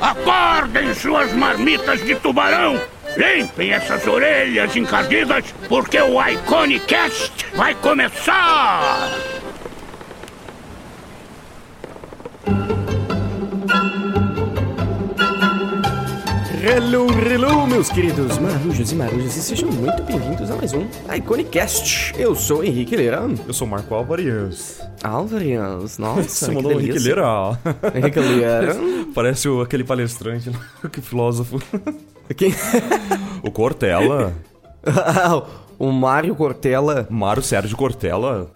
Acordem suas marmitas de tubarão! Limpem essas orelhas encardidas, porque o Iconicast vai começar! Hello, hello, meus queridos marujos e marujas, e sejam muito bem-vindos a mais um Iconicast. Eu sou Henrique Leira. Eu sou Marco Álvares. Álvares, nossa, Você mandou o Henrique. Leira. Henrique Leira. Parece o, aquele palestrante, que filósofo. Quem? O Cortella. o Mário Cortella. Mário Sérgio Cortella.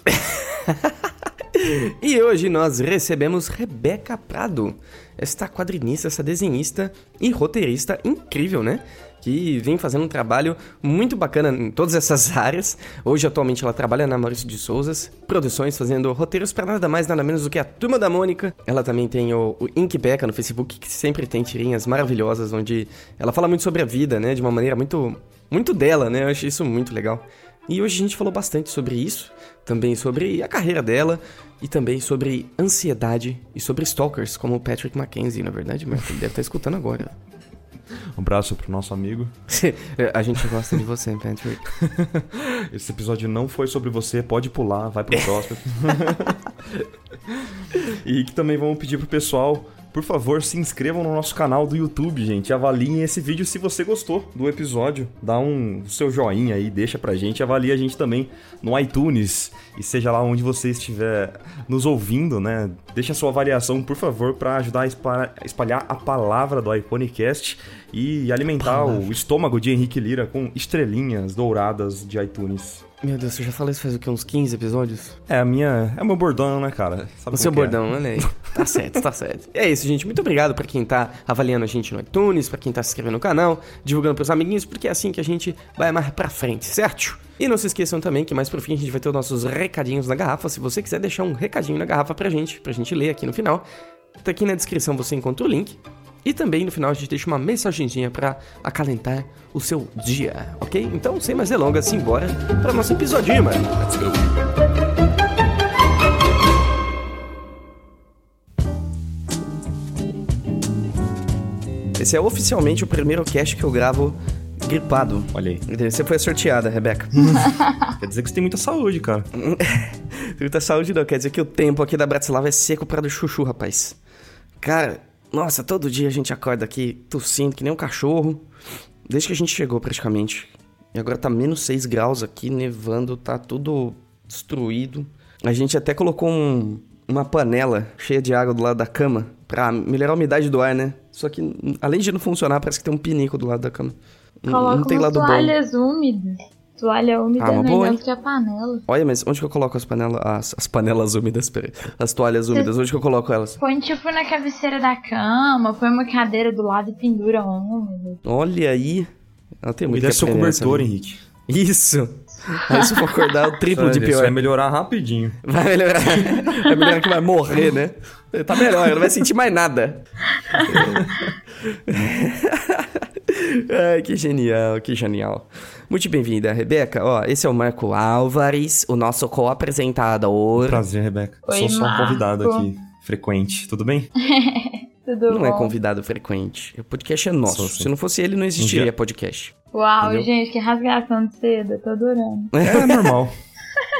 E hoje nós recebemos Rebeca Prado, esta quadrinista, essa desenhista e roteirista incrível, né? Que vem fazendo um trabalho muito bacana em todas essas áreas. Hoje, atualmente, ela trabalha na Maurício de Souzas Produções, fazendo roteiros para nada mais, nada menos do que a Turma da Mônica. Ela também tem o, o Inkbeca no Facebook, que sempre tem tirinhas maravilhosas, onde ela fala muito sobre a vida, né? De uma maneira muito, muito dela, né? Eu acho isso muito legal. E hoje a gente falou bastante sobre isso, também sobre a carreira dela e também sobre ansiedade e sobre stalkers, como o Patrick Mackenzie, na verdade, mas ele deve estar escutando agora. Um abraço pro nosso amigo. a gente gosta de você, Patrick. Esse episódio não foi sobre você, pode pular, vai pro próximo. e que também vamos pedir pro pessoal, por favor, se inscrevam no nosso canal do YouTube, gente. Avaliem esse vídeo se você gostou do episódio. Dá um seu joinha aí, deixa pra gente. Avalie a gente também no iTunes. E seja lá onde você estiver nos ouvindo, né? Deixa a sua avaliação, por favor, pra ajudar a espalhar, a palavra do Iconicast e alimentar o estômago de Henrique Lira com estrelinhas douradas de iTunes. Meu Deus, você já falou isso faz o quê? Uns 15 episódios? É, a minha. É o meu bordão, né, cara? Sabe O seu é? bordão, olha aí. Tá certo, tá certo. E é isso, gente. Muito obrigado pra quem tá avaliando a gente no iTunes, pra quem tá se inscrevendo no canal, divulgando pros amiguinhos, porque é assim que a gente vai mais pra frente, certo? E não se esqueçam também que mais pro fim a gente vai ter os nossos recadinhos na garrafa. Se você quiser deixar um recadinho na garrafa pra gente, pra gente ler aqui no final, tá aqui na descrição você encontra o link. E também no final a gente deixa uma mensagenzinha pra acalentar o seu dia, ok? Então, sem mais delongas, simbora pra nosso episodinho, mano. Let's go. Esse é oficialmente o primeiro cast que eu gravo gripado. Olha aí. Você foi sorteada, Rebeca. Quer dizer que você tem muita saúde, cara. Muita saúde não, quer dizer que o tempo aqui da Bratislava é seco pra do chuchu, rapaz. Cara, nossa, todo dia a gente acorda aqui tossindo que nem um cachorro. Desde que a gente chegou, praticamente. E agora tá menos 6 graus aqui, nevando, tá tudo destruído. A gente até colocou um- uma panela cheia de água do lado da cama pra melhorar a umidade do ar, né? Só que, além de não funcionar, parece que tem um pinico do lado da cama. Não- Coloca não tem lado bom. toalhas úmidas. Toalha úmida Ah, é uma boa, melhor hein? do que a panela. Olha, mas onde que eu coloco as panelas... As, as panelas úmidas, peraí. As toalhas úmidas, onde que eu coloco elas? Põe tipo na cabeceira da cama, põe uma cadeira do lado e pendura úmida. Olha aí. Ela tem muito seu aprender nessa cobertor, vida. Henrique. Isso. Aí se eu for acordar, o triplo de Isso pior. vai melhorar rapidinho. Vai melhorar. Vai melhorar que vai morrer, né? Tá melhor, não vai sentir mais nada. Ai, que genial, que genial. Muito bem-vinda, Rebeca. Ó, esse é o Marco Álvares, o nosso co-apresentador. Prazer, Rebeca. Oi, Sou só um convidado aqui, frequente. Tudo bem? Tudo Não bom? é convidado frequente. O podcast é nosso. Se não fosse ele, não existiria Um dia- podcast. Uau, Entendeu? gente, que rasgação de seda, eu tô adorando. É normal.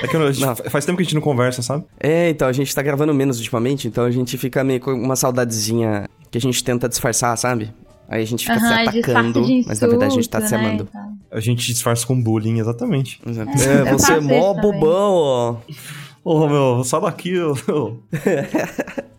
É que a gente- Não. faz tempo que a gente não conversa, sabe? É, então, a gente tá gravando menos ultimamente, então a gente fica meio com uma saudadezinha que a gente tenta disfarçar, sabe? Aí a gente fica se atacando, mas na verdade a gente tá insulto, se né, amando. e tal. A gente disfarça com bullying, exatamente. É, É, você é mó também. bobão, ó. Ô, meu, sai daqui, ô. ô.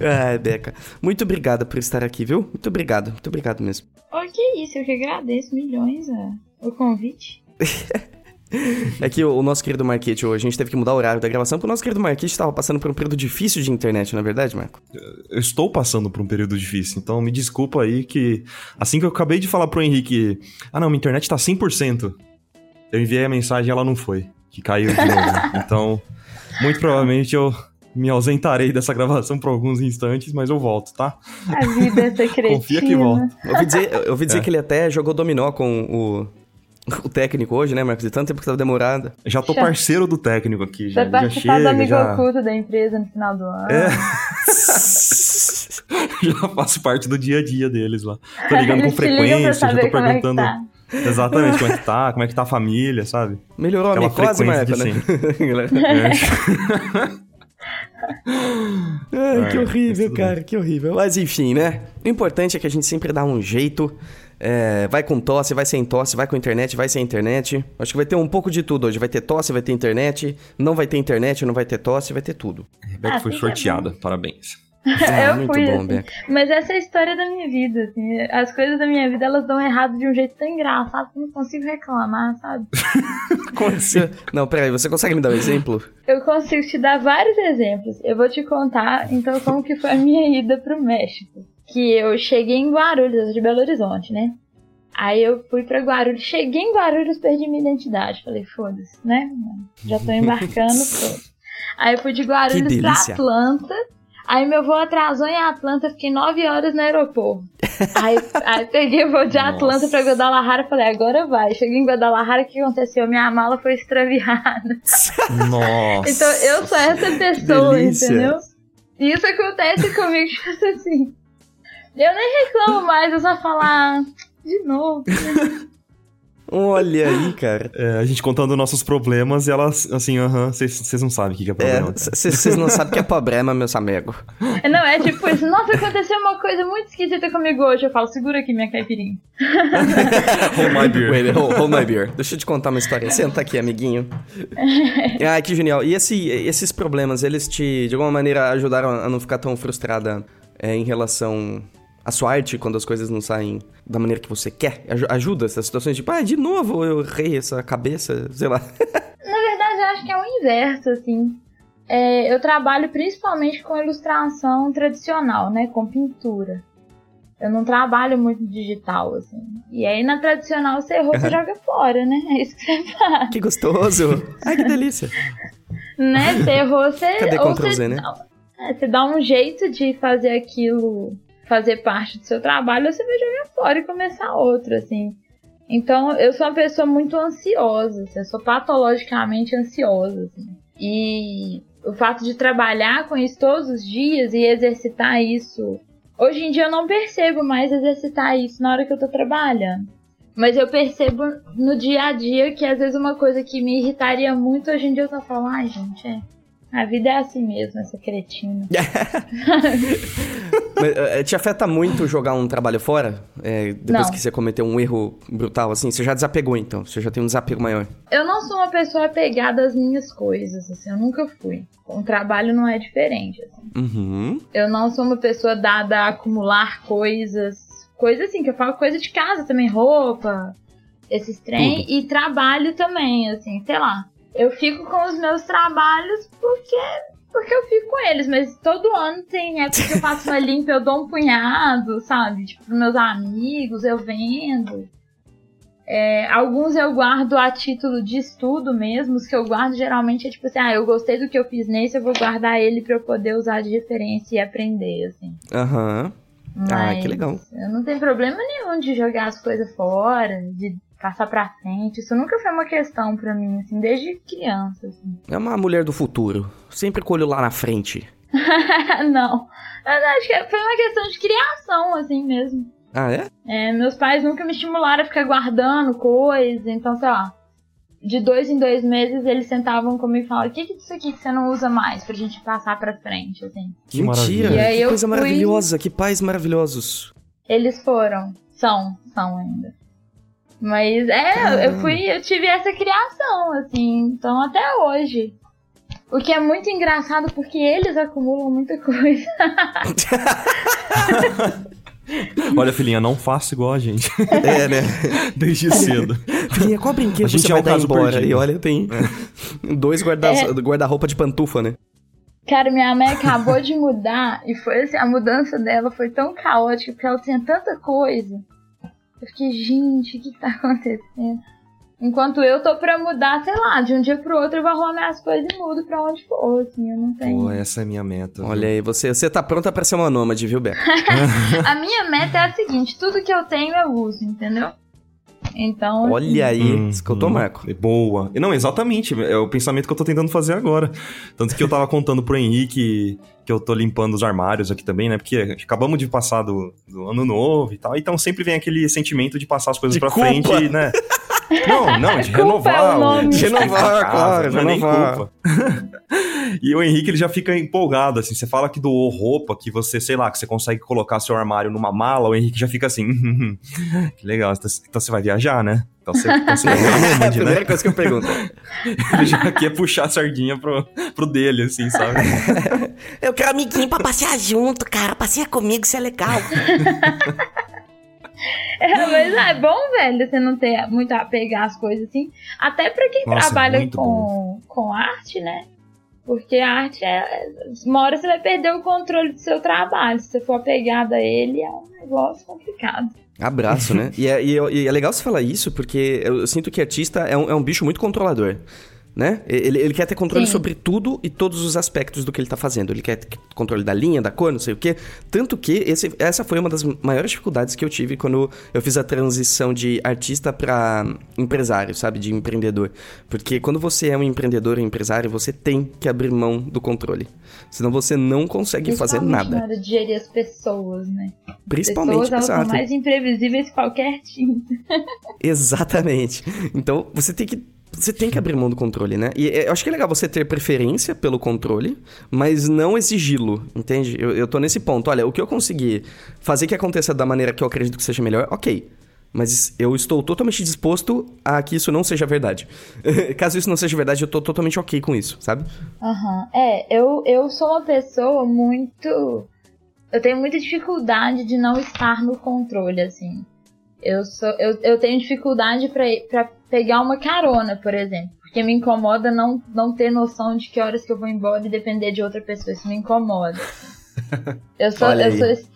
Ai, Beca. Muito obrigada por estar aqui, viu? Muito obrigado, muito obrigado mesmo. Oh, que isso, eu que agradeço milhões ó, o convite. É que o, o nosso querido Marquete, a gente teve que mudar o horário da gravação, porque o nosso querido Marquete estava passando por um período difícil de internet, não é verdade, Marco? Eu estou passando por um período difícil, então me desculpa aí que assim que eu acabei de falar pro Henrique, ah não, minha internet tá 100%. Eu enviei a mensagem e ela não foi, que caiu de novo. então, muito provavelmente eu me ausentarei dessa gravação por alguns instantes, mas eu volto, tá? A vida é secretina. Confia que volta. Eu ouvi dizer, eu ouvi dizer É. que ele até jogou dominó com o, técnico hoje, né, Marcos? De tanto tempo que tava demorado. Já tô Já- parceiro do técnico aqui, já, Vai já do chega, amigo já, oculto da empresa no final do ano. É. já faço parte do dia a dia deles lá. Tô ligando com frequência, já tô como é que perguntando tá. exatamente como é que tá, como é que tá a família, sabe? Melhorou a Aquela micose, frequência Marco, de né? Ai, que É, horrível, cara, que horrível. Mas enfim, né? O importante é que a gente sempre dá um jeito. É, vai com tosse, vai sem tosse, vai com internet, vai sem internet. Acho que vai ter um pouco de tudo hoje. Vai ter tosse, vai ter internet. Não vai ter internet, não vai ter tosse, vai ter tudo. Rebeca Ah, foi que é sorteada, parabéns. Ah, eu muito fui, bom, assim. Beca. Mas essa é a história da minha vida, assim. As coisas da minha vida, elas dão errado de um jeito tão engraçado que eu não consigo reclamar, sabe? Como assim? Não, peraí, você consegue me dar um exemplo? Eu consigo te dar vários exemplos. Eu vou te contar, então, como que foi a minha ida pro México. Que eu cheguei em Guarulhos, eu sou de Belo Horizonte, né? Aí eu fui pra Guarulhos, cheguei em Guarulhos, perdi minha identidade. Falei, foda-se, né? Já tô embarcando, foda-se. Aí eu fui de Guarulhos pra. Atlanta. Aí meu voo atrasou em Atlanta, fiquei nove horas no aeroporto. Aí, aí peguei o voo de Atlanta Nossa. pra Guadalajara e falei, agora vai. Cheguei em Guadalajara, o que aconteceu? Minha mala foi extraviada. Nossa. Então eu sou essa pessoa, delícia. entendeu? E isso acontece comigo, tipo assim. Eu nem reclamo mais, eu só falo, ah, de novo. Olha aí, cara. É, a gente contando nossos problemas e elas, assim, aham, vocês não sabem o que que é É, problema. vocês não sabem que é problema, meus amigos. Não, é tipo isso, nossa, aconteceu uma coisa muito esquisita comigo hoje. Eu falo, segura aqui minha caipirinha. Hold my beer. Wait, hold, hold my beer. Deixa eu te contar uma história. Senta aqui, amiguinho. Ai, que genial. E esse- esses problemas, eles te, de alguma maneira, ajudaram a não ficar tão frustrada é, em relação à sua arte quando as coisas não saem da maneira que você quer? Aju- ajuda essas situações, tipo, ah, de novo eu errei essa cabeça, sei lá. Na verdade, eu acho que é o inverso, assim. É, eu trabalho principalmente com ilustração tradicional, né? Com pintura. Eu não trabalho muito digital, assim. E aí, na tradicional, você errou, você joga fora, né? É isso que você faz. Que gostoso. Ai, que delícia. né? Você errou, você. Cadê Ctrl Z, né? é, você dá um jeito de fazer aquilo fazer parte do seu trabalho, você vai jogar fora e começar outro, assim. Então, eu sou uma pessoa muito ansiosa, assim, eu sou patologicamente ansiosa, assim. E o fato de trabalhar com isso todos os dias e exercitar isso. Hoje em dia eu não percebo mais exercitar isso na hora que eu tô trabalhando. Mas eu percebo no dia a dia que às vezes uma coisa que me irritaria muito, hoje em dia eu tô falando, ai gente, é. A vida é assim mesmo, essa cretina. Mas, eh, te afeta muito jogar um trabalho fora? É, depois Não. que você cometeu um erro brutal, assim? Você já desapegou, então? Você já tem um desapego maior? Eu não sou uma pessoa apegada às minhas coisas, assim, eu nunca fui. O trabalho não é diferente, assim. Uhum. Eu não sou uma pessoa dada a acumular coisas. Coisas assim, que eu falo coisa de casa também, roupa, esses trem. E trabalho também, assim, sei lá. Eu fico com os meus trabalhos porque, porque eu fico com eles. Mas todo ano tem época que eu faço uma limpa, eu dou um punhado, sabe? Tipo, pros meus amigos, eu vendo. É, alguns eu guardo a título de estudo mesmo, os que eu guardo geralmente é tipo assim, ah, eu gostei do que eu fiz nesse, eu vou guardar ele pra eu poder usar de referência e aprender, assim. Aham. Ah, que legal. Eu não tenho problema nenhum de jogar as coisas fora, de passar pra frente. Isso nunca foi uma questão pra mim, assim, desde criança, assim. É uma mulher do futuro. Sempre colho lá na frente. não. Eu acho que foi uma questão de criação, assim mesmo. Ah, é? É, meus pais nunca me estimularam a ficar guardando coisa, então, sei lá. De dois em dois meses eles sentavam comigo e falavam: O que, que é isso aqui que você não usa mais pra gente passar pra frente, assim? Que Mentira. Que eu coisa fui- maravilhosa. Que pais maravilhosos. Eles foram. São, são ainda. Mas é, eu fui, eu tive essa criação, assim, então até hoje. O que é muito engraçado porque eles acumulam muita coisa. Olha, filhinha, não faça igual a gente. É, né? Desde cedo. Filhinha, qual brinquedo A gente você é vai um dar embora? perdido. E olha, tem dois guarda- É. guarda-roupa de pantufa, né? Cara, minha mãe acabou de mudar e foi assim, a mudança dela foi tão caótica porque ela tinha tanta coisa. Eu fiquei, gente, o que, que tá acontecendo? Enquanto eu tô pra mudar, sei lá, de um dia pro outro eu vou arrumar minhas coisas e mudo pra onde for, assim, eu não tenho. Pô, essa é a minha meta. viu? Olha aí, você, você tá pronta pra ser uma nômade, viu, Beca? A minha meta é a seguinte: tudo que eu tenho eu uso, entendeu? Então. Olha aí, Hum, escutou, hum, Marco? Boa. Não, exatamente. É o pensamento que eu tô tentando fazer agora. Tanto que eu tava contando pro Henrique que eu tô limpando os armários aqui também, né? Porque acabamos de passar do, do ano novo e tal, então sempre vem aquele sentimento de passar as coisas culpa. frente, né? Não, não, de Culpa renovar. é o nome. de Renovar, claro, não é nem renovar. culpa. e o Henrique, ele já fica empolgado, assim, você fala que doou roupa, que você, sei lá, que você consegue colocar seu armário numa mala, o Henrique já fica assim, que legal, então então você vai viajar, né? Então você, então você vai viajar É a nômade, né? primeira coisa que eu pergunto. Ele já quer puxar a sardinha pro, pro dele, assim, sabe? Eu quero amiguinho pra passear junto, cara. Passeia comigo, isso é legal. É, mas é bom, velho, você não ter muito apego às coisas assim. Até pra quem Nossa, trabalha com, com arte, né? Porque a arte é. Uma hora você vai perder o controle do seu trabalho. Se você for apegado a ele, é um negócio complicado. Abraço, né? E é, e é- e é legal você falar isso, porque eu sinto que artista é um, é um bicho muito controlador. Né? Ele, ele quer ter controle Sim. sobre tudo e todos os aspectos do que ele tá fazendo. Ele quer ter controle da linha, da cor, não sei o quê. Tanto que esse- essa foi uma das maiores dificuldades que eu tive quando eu fiz a transição de artista pra empresário, sabe? De empreendedor. Porque quando você é um empreendedor ou empresário, você tem que abrir mão do controle. Senão você não consegue fazer Principalmente nada. Na hora de gerir as pessoas, né? Principalmente, pessoas, elas são mais imprevisíveis que qualquer time. Exatamente. Então, você tem que você tem que abrir mão do controle, né? E é, eu acho que é legal você ter preferência pelo controle, mas não exigi-lo, entende? Eu, eu tô nesse ponto. Olha, o que eu conseguir fazer que aconteça da maneira que eu acredito que seja melhor, ok. Mas eu estou totalmente disposto a que isso não seja verdade. Caso isso não seja verdade, eu tô totalmente ok com isso, sabe? Aham. É, eu, eu sou uma pessoa muito. Eu tenho muita dificuldade de não estar no controle, assim. Eu, sou, eu, eu tenho dificuldade pra pegar uma carona, por exemplo. Porque me incomoda não, não ter noção de que horas que eu vou embora e depender de outra pessoa. Isso me incomoda. Eu sou, eu sou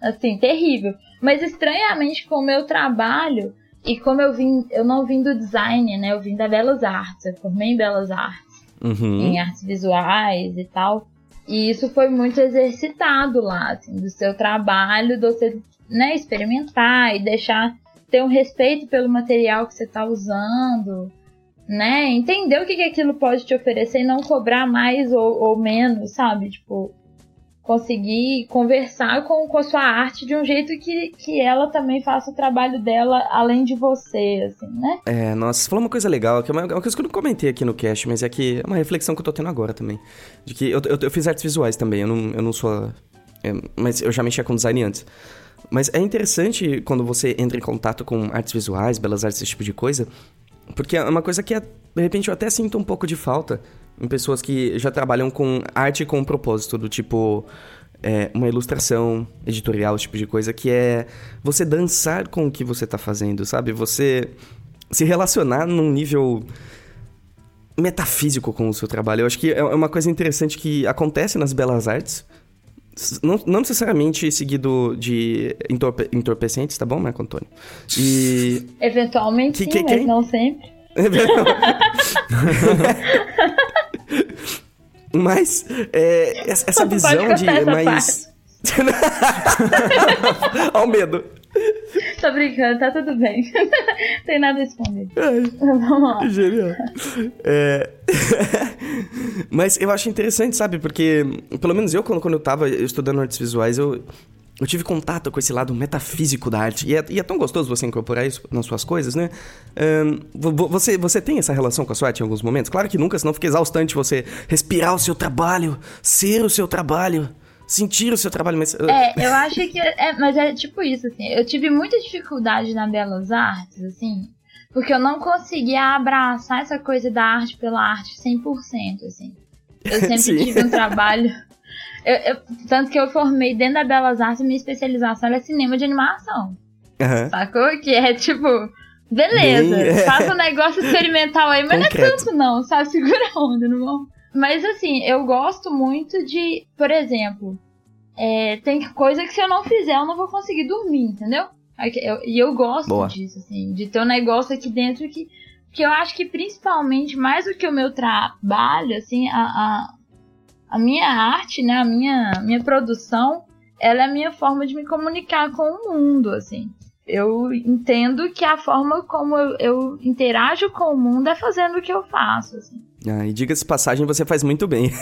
assim, terrível. Mas estranhamente, com o meu trabalho, e como eu vim, eu não vim do design, né? Eu vim da Belas Artes, eu formei em Belas Artes Uhum. em artes visuais e tal. E isso foi muito exercitado lá, assim, do seu trabalho, de você né, experimentar e deixar ter um respeito pelo material que você está usando, né? Entender o que, que aquilo pode te oferecer e não cobrar mais ou, ou menos, sabe? Tipo, conseguir conversar com, com a sua arte de um jeito que, que ela também faça o trabalho dela além de você, assim, né? É, nossa, você falou uma coisa legal, que é uma, uma coisa que eu não comentei aqui no cast, mas é que é uma reflexão que eu tô tendo agora também. De que eu, eu, eu fiz artes visuais também, eu não, eu não sou. é, mas eu já mexia com design antes. Mas é interessante quando você entra em contato com artes visuais, belas artes, esse tipo de coisa, porque é uma coisa que, de repente, eu até sinto um pouco de falta em pessoas que já trabalham com arte com um propósito, do tipo é, uma ilustração editorial, esse tipo de coisa, que é você dançar com o que você tá fazendo, sabe? Você se relacionar num nível metafísico com o seu trabalho. Eu acho que é uma coisa interessante que acontece nas belas artes. Não, não necessariamente seguido de entorpe- entorpecentes, tá bom, Marco Antônio? E. Eventualmente Que- sim, que- mas quem? não sempre. Mas é, essa visão de essa mais. Olha o medo. Tô brincando, tá tudo bem. Tem nada a esconder. Vamos lá. Genial. É... Mas eu acho interessante, sabe? Porque, pelo menos eu, quando, quando eu tava estudando artes visuais, eu, eu tive contato com esse lado metafísico da arte. E é, e é tão gostoso você incorporar isso nas suas coisas, né? Vo- você, você tem essa relação com a sua arte em alguns momentos? Claro que nunca, senão fica exaustante você respirar o seu trabalho, ser o seu trabalho, sentir o seu trabalho. Mas, uh, É, eu acho que. É, mas é tipo isso, assim. Eu tive muita dificuldade na Belas Artes, assim. Porque eu não conseguia abraçar essa coisa da arte pela arte 100%, assim. Eu sempre Sim. tive um trabalho. eu- eu- tanto que eu formei dentro da Belas Artes, minha especialização é cinema de animação. aham. Sacou? Que é tipo. Beleza, Bem, é. faça um negócio experimental aí, mas não é Concreto. tanto não, sabe? Segura a onda, não vão. Mas assim, eu gosto muito de, por exemplo, é, tem coisa que se eu não fizer eu não vou conseguir dormir, entendeu? Que eu- E eu, gosto Boa. disso, assim, de ter um negócio aqui dentro que, que eu acho que principalmente, mais do que o meu trabalho, assim, a, a, a minha arte, né, a minha, minha produção, ela é a minha forma de me comunicar com o mundo, assim. Eu entendo que a forma como eu, eu interajo com o mundo é fazendo o que eu faço, assim. Ah, e diga-se passagem, você faz muito bem.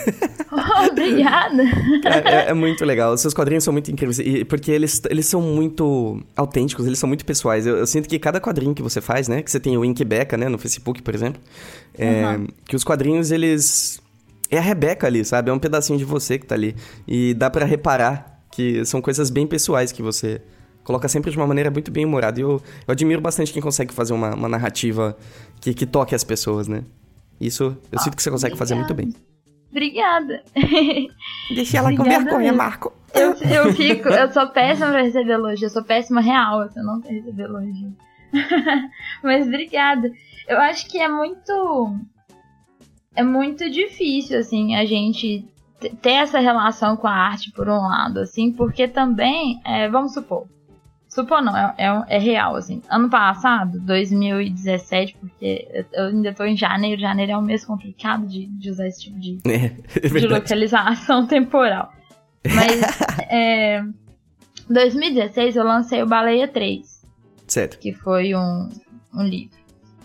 Obrigada. É, é- é muito legal. Os seus quadrinhos são muito incríveis. e- porque eles, eles são muito autênticos, eles são muito pessoais. Eu, eu sinto que cada quadrinho que você faz, né? Que você tem o Inkbeca, né? No Facebook, por exemplo. é, Que os quadrinhos, eles. É a Rebeca ali, sabe? É um pedacinho de você que tá ali. E dá pra reparar que são coisas bem pessoais que você coloca sempre de uma maneira muito bem humorada. E eu, eu admiro bastante quem consegue fazer uma, uma narrativa que, que toque as pessoas, né? Isso eu sinto que você consegue fazer muito bem. Obrigada. Deixa ela com Obrigada vergonha, mesmo. Marco. Eu, eu fico, eu sou péssima pra receber elogio, eu sou péssima real, assim, eu não receber elogio. Mas obrigada. Eu acho que é muito. É muito difícil, assim, a gente ter essa relação com a arte, por um lado, assim, porque também, é, vamos supor. Supor não, é, é, é real, assim. Ano passado, 2017, porque eu- ainda tô em janeiro, janeiro é um mês complicado de, de usar esse tipo de, É, é de localização temporal. Mas é, 2016 eu lancei o Baleia 3, Certo. que foi um, um livro.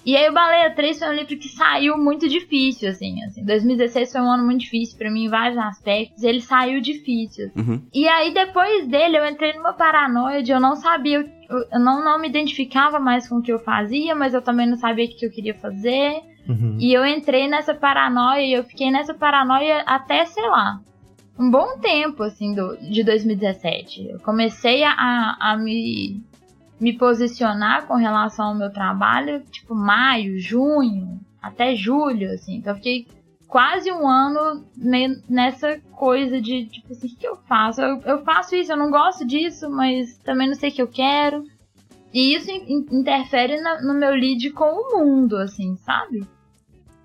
E aí o Baleia 3 foi um livro que saiu muito difícil, assim, assim. 2016 foi um ano muito difícil pra mim em vários aspectos. Ele saiu difícil. Uhum. E aí depois dele eu entrei numa paranoia de eu não sabia, eu, eu não, não me identificava mais com o que eu fazia, mas eu também não sabia o que eu queria fazer. Uhum. E eu entrei nessa paranoia e eu fiquei nessa paranoia até, sei lá, um bom tempo, assim, do, de 2017. Eu comecei a, a, a me, me posicionar com relação ao meu trabalho, tipo, maio, junho, até julho, assim. Então eu fiquei quase um ano nessa coisa de, tipo assim, o que que eu faço? Eu, eu faço isso, eu não gosto disso, mas também não sei o que eu quero. E isso in- interfere na- no meu lead com o mundo, assim, sabe?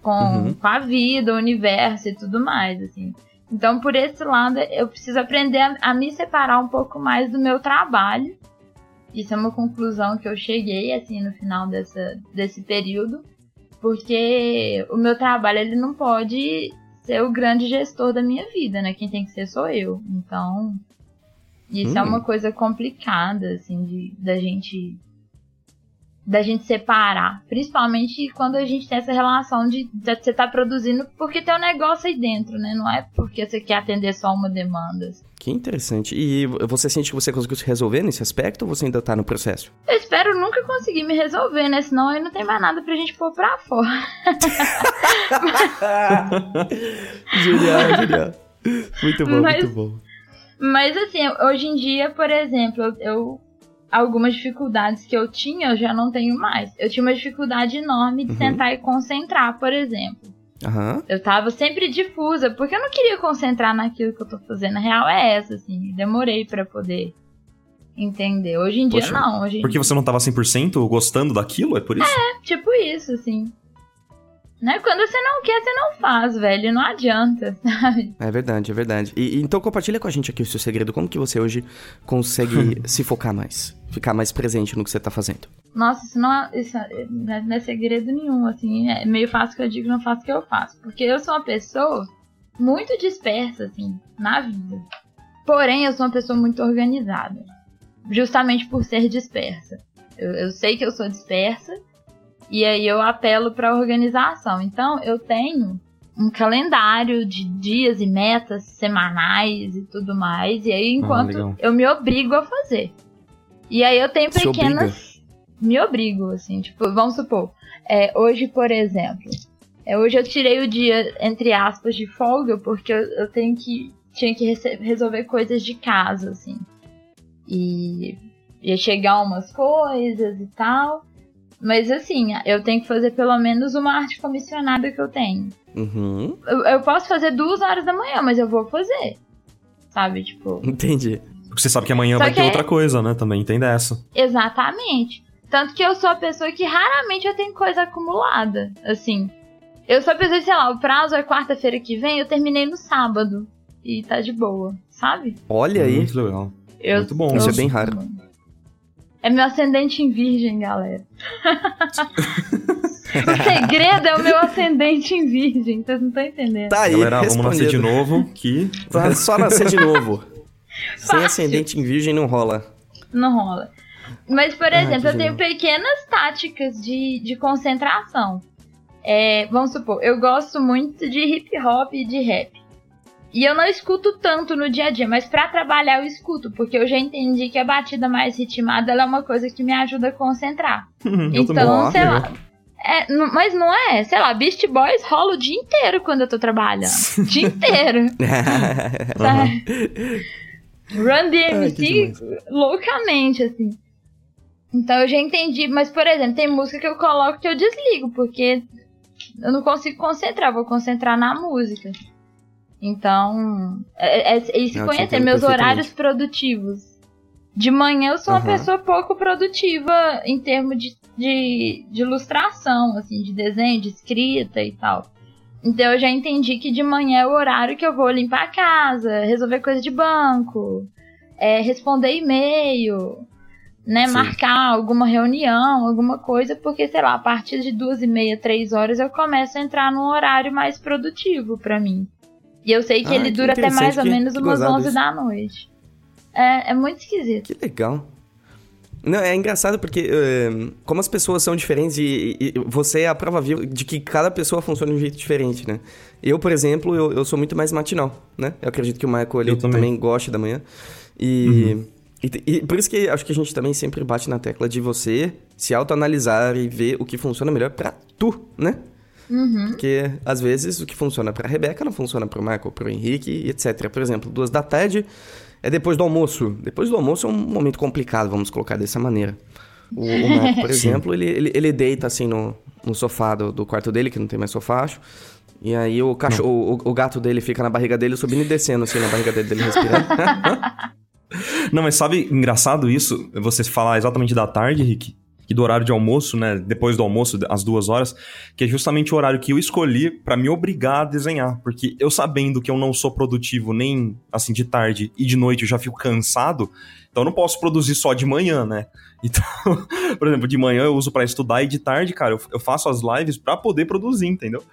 Com, Uhum. com a vida, o universo e tudo mais, assim. Então, por esse lado, eu preciso aprender a, a me separar um pouco mais do meu trabalho. Isso é uma conclusão que eu cheguei, assim, no final dessa, desse período. Porque o meu trabalho, ele não pode ser o grande gestor da minha vida, né? Quem tem que ser sou eu. Então, isso é Hum. uma coisa complicada, assim, de, da gente da gente separar, principalmente quando a gente tem essa relação de, de você tá produzindo porque tem um negócio aí dentro, né? Não é porque você quer atender só uma demanda. Que interessante. E você sente que você conseguiu se resolver nesse aspecto ou você ainda tá no processo? Eu espero nunca conseguir me resolver, né? Senão aí não tem mais nada pra gente pôr pra fora. genial, genial. Muito bom, Mas- muito bom. Mas assim, hoje em dia, por exemplo, eu- algumas dificuldades que eu tinha, eu já não tenho mais. Eu tinha uma dificuldade enorme de Uhum. sentar e concentrar, por exemplo. Aham. Eu tava sempre difusa, porque eu não queria concentrar naquilo que eu tô fazendo. A real é essa, assim. Demorei pra poder entender. Hoje em dia, Poxa, não. Hoje em Porque você não tava 100% gostando daquilo? É por isso? dia, tipo isso, assim. Né? Quando você não quer, você não faz, velho. Não adianta, sabe? É verdade, é verdade. E, e então compartilha com a gente aqui o seu segredo. Como que você hoje consegue se focar mais? Ficar mais presente no que você tá fazendo? Nossa, isso não é, isso é- não é segredo nenhum, assim. É meio fácil que eu digo, não faço o que eu faço. Porque eu sou uma pessoa muito dispersa, assim, na vida. Porém, eu sou uma pessoa muito organizada. Justamente por ser dispersa. Eu, eu sei que eu sou dispersa. E aí eu apelo pra organização. Então, eu tenho um calendário de dias e metas semanais e tudo mais. E aí, enquanto legal. eu me obrigo a fazer. E aí eu tenho Se obriga? pequenas. Me obrigo, assim, tipo, vamos supor. é, hoje, por exemplo. é, hoje eu tirei o dia, entre aspas, de folga, porque eu, eu tenho que. Tinha que resolver coisas de casa, assim. E ia chegar umas coisas e tal. Mas assim, eu tenho que fazer pelo menos uma arte comissionada que eu tenho. Uhum. Eu, eu posso fazer duas horas da manhã, mas eu vou fazer. Sabe, tipo. Entendi. Porque você sabe que amanhã Só vai que ter é- outra coisa, né? Também tem dessa. Exatamente. Tanto que eu sou a pessoa que raramente eu tenho coisa acumulada. Assim. Eu sou a pessoa que, sei lá, o prazo é quarta-feira que vem, eu terminei no sábado. E tá de boa, sabe? Olha aí. Muito legal. Eu Muito bom. Isso é bem raro. É meu ascendente em virgem, galera. o segredo é o meu ascendente em virgem, vocês não estão entendendo. Tá aí, Galera, vamos nascer de novo que... Tá Só nascer de novo. Sem Fácil. ascendente em virgem não rola. Não rola. Mas, por Ah, exemplo, que eu tenho pequenas táticas de, de concentração. É, vamos supor, eu gosto muito de hip hop e de rap. E eu não escuto tanto no dia a dia, mas para trabalhar eu escuto, porque eu já entendi que a batida mais ritmada é uma coisa que me ajuda a concentrar. então, sei lá. É, mas não é, sei lá, Beast Boys rola o dia inteiro quando eu tô trabalhando. o dia inteiro. Run DMC loucamente, assim. Então eu já entendi, mas por exemplo, tem música que eu coloco que eu desligo, porque eu não consigo concentrar, vou concentrar na música. Então, é, é, é isso não, conhecer meus horários produtivos. De manhã eu sou uhum. uma pessoa pouco produtiva em termos de, de, de ilustração, assim, de desenho, de escrita e tal. Então eu já entendi que de manhã é o horário que eu vou limpar a casa, resolver coisa de banco, é, responder e-mail, né? Sim. Marcar alguma reunião, alguma coisa, porque, sei lá, a partir de duas e meia, três horas eu começo a entrar num horário mais produtivo para mim. E eu sei que ah, ele que dura até mais ou menos umas 11 isso. da noite. É, é muito esquisito. Que legal. Não, é engraçado porque uh, como as pessoas são diferentes e, e, você é a prova viva de que cada pessoa funciona de um jeito diferente, né? Eu, por exemplo, eu, eu sou muito mais matinal, né? Eu acredito que o Michael ele também. também gosta da manhã. E, uhum. e, e, por isso que acho que a gente também sempre bate na tecla de você se autoanalisar e ver o que funciona melhor para tu, né? Uhum. Porque, às vezes, o que funciona pra Rebeca não funciona pro Michael, pro Henrique, etc. Por exemplo, duas da tarde é depois do almoço. Depois do almoço é um momento complicado, vamos colocar dessa maneira. O, o Michael, por exemplo, ele, ele, ele, deita assim no, no sofá do, do, quarto dele, que não tem mais sofá, acho. E aí o, cachorro, o, o, gato dele fica na barriga dele, subindo e descendo, assim, na barriga dele, dele respirando. Não, mas sabe, engraçado isso, você falar exatamente da tarde, Rick, e do horário de almoço, né? Depois do almoço, às duas horas, que é justamente o horário que eu escolhi para me obrigar a desenhar. Porque eu sabendo que eu não sou produtivo nem assim de tarde e de noite eu já fico cansado, então eu não posso produzir só de manhã, né? Então, por exemplo, de manhã eu uso para estudar e de tarde, cara, eu, eu faço as lives para poder produzir, entendeu?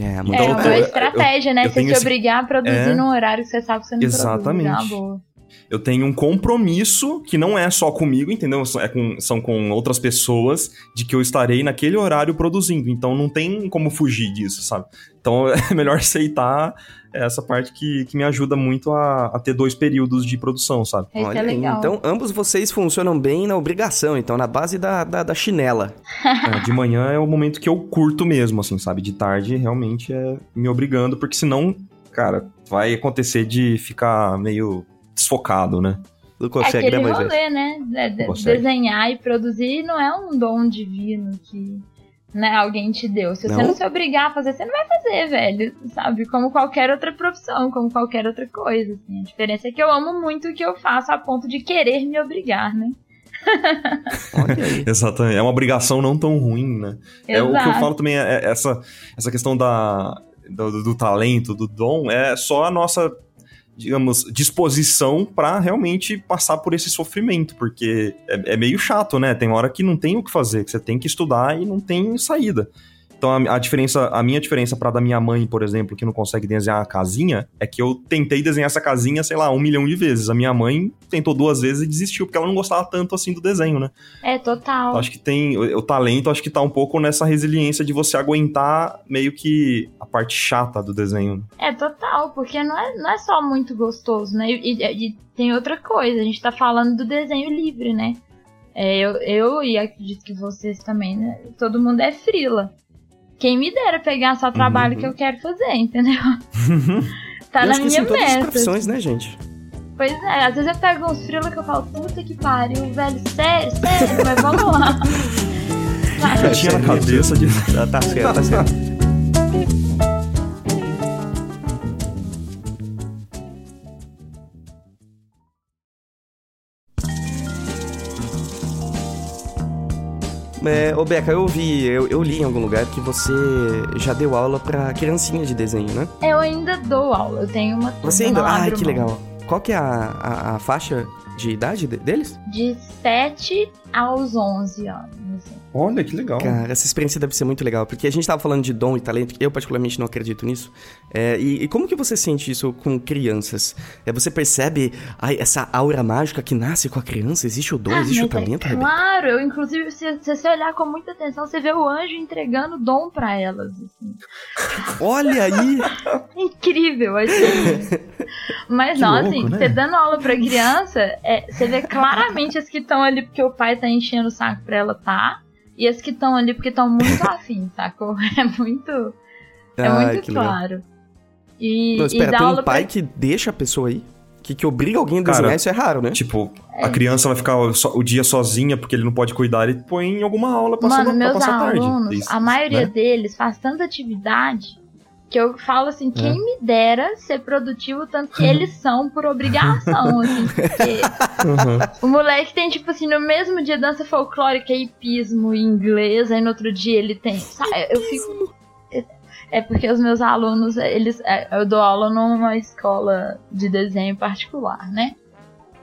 É, muito é uma estratégia, eu, né? Eu você se esse... obrigar a produzir é... num horário que você sabe que você não Exatamente. produz. Exatamente eu tenho um compromisso que não é só comigo, entendeu? É com, são com outras pessoas de que eu estarei naquele horário produzindo. Então não tem como fugir disso, sabe? Então é melhor aceitar essa parte que, que me ajuda muito a, a ter dois períodos de produção, sabe? Isso é Olha, é legal. então ambos vocês funcionam bem na obrigação, então na base da, da, da chinela. é, de manhã é o momento que eu curto mesmo, assim, sabe? De tarde realmente é me obrigando, porque senão, cara, vai acontecer de ficar meio desfocado, né? Não consegue, é aquele né, rolê, né? De, desenhar e produzir não é um dom divino que né, alguém te deu. Se não? você não se obrigar a fazer, você não vai fazer, velho. Sabe? Como qualquer outra profissão, como qualquer outra coisa. Assim. A diferença é que eu amo muito o que eu faço a ponto de querer me obrigar, né? Exatamente. É uma obrigação não tão ruim, né? Exato. É o que eu falo também, é, é essa, essa questão da, do, do, talento, do dom, é só a nossa digamos, disposição para realmente passar por esse sofrimento, porque é, é, meio chato, né? Tem hora que não tem o que fazer, que você tem que estudar e não tem saída. Então a, a diferença, a minha diferença para da minha mãe, por exemplo, que não consegue desenhar a casinha, é que eu tentei desenhar essa casinha, sei lá, um milhão de vezes. A minha mãe tentou duas vezes e desistiu, porque ela não gostava tanto assim do desenho, né? É, total. acho que tem. O, o, talento acho que tá um pouco nessa resiliência de você aguentar meio que a parte chata do desenho. É, total, porque não é, não é só muito gostoso, né? E, e, e tem outra coisa, a gente tá falando do desenho livre, né? É, eu, eu e acredito que vocês também, né? Todo mundo é frila. Quem me dera pegar só o trabalho uhum. que eu quero fazer, entendeu? tá eu na minha meta. Todas as profissões, né, gente? Pois é, às vezes eu pego uns frilos que eu falo, puta que pariu, velho, sério, sério, mas vamos lá. Eu tinha na cabeça de. Tá certo, tá certo. É, ô Beca, eu vi, eu, eu, li em algum lugar que você já deu aula pra criancinha de desenho, né? Eu ainda dou aula, eu tenho uma Você ainda? Ah, que legal. Qual que é a, a, a faixa de idade deles? De 7 aos 11 anos. Assim. Olha, que legal. Cara, essa experiência deve ser muito legal, porque a gente tava falando de dom e talento, eu particularmente não acredito nisso. É, e, e como que você sente isso com crianças? É, você percebe ai, essa aura mágica que nasce com a criança? Existe o dom, Ah, existe o é talento, Rebeca? Claro, eu, inclusive, se, se você olhar com muita atenção, você vê o anjo entregando dom pra elas. assim. Olha aí! Incrível, assim. Mas Que não, louco, assim, né? você dando aula pra criança, é, você vê claramente as que estão ali porque o pai tá enchendo o saco pra ela tá. E as que estão ali porque estão muito afim, sacou? É muito. É Ai, muito legal. claro. E, Não, e espera, dar tem aula um pai pra... que deixa a pessoa aí? Que, que obriga alguém a Cara, desenhar, isso é raro, né? Tipo, É. a criança vai ficar so- o dia sozinha porque ele não pode cuidar, ele põe em alguma aula passando Mano, pra meus passar a tarde. alunos, Isso, a maioria né? deles faz tanta atividade que eu falo assim, quem me dera ser produtivo tanto que eles são por obrigação, assim, porque Uhum. o moleque tem, tipo assim, no mesmo dia dança folclórica, hipismo e inglês, aí no outro dia ele tem, sabe, eu fico... É porque os meus alunos, eles, é, eu dou aula numa escola de desenho particular, né?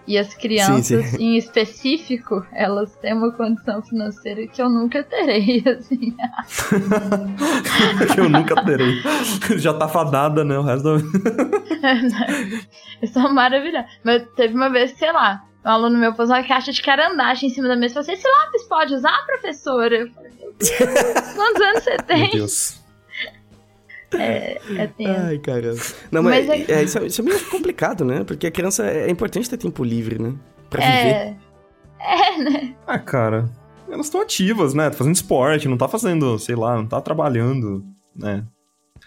E as crianças, em específico, elas têm uma condição financeira que eu nunca terei, assim. que eu nunca terei. Já tá fadada, né? O resto da Eu sou maravilhosa. Mas teve uma vez sei lá, um aluno meu pôs uma caixa de carandache em cima da mesa e falou assim: esse lápis pode usar, professora? Eu falei, meu Deus, quantos anos você Meu tem? Deus. É tenso. Ai, caramba. Não, mas, Mas é, isso, é, isso é meio complicado, né? Porque a criança é é importante ter tempo livre, né? Pra viver. É, Ah, cara, elas estão ativas, né? Tá fazendo esporte, não tá fazendo, sei lá, não tá trabalhando, né?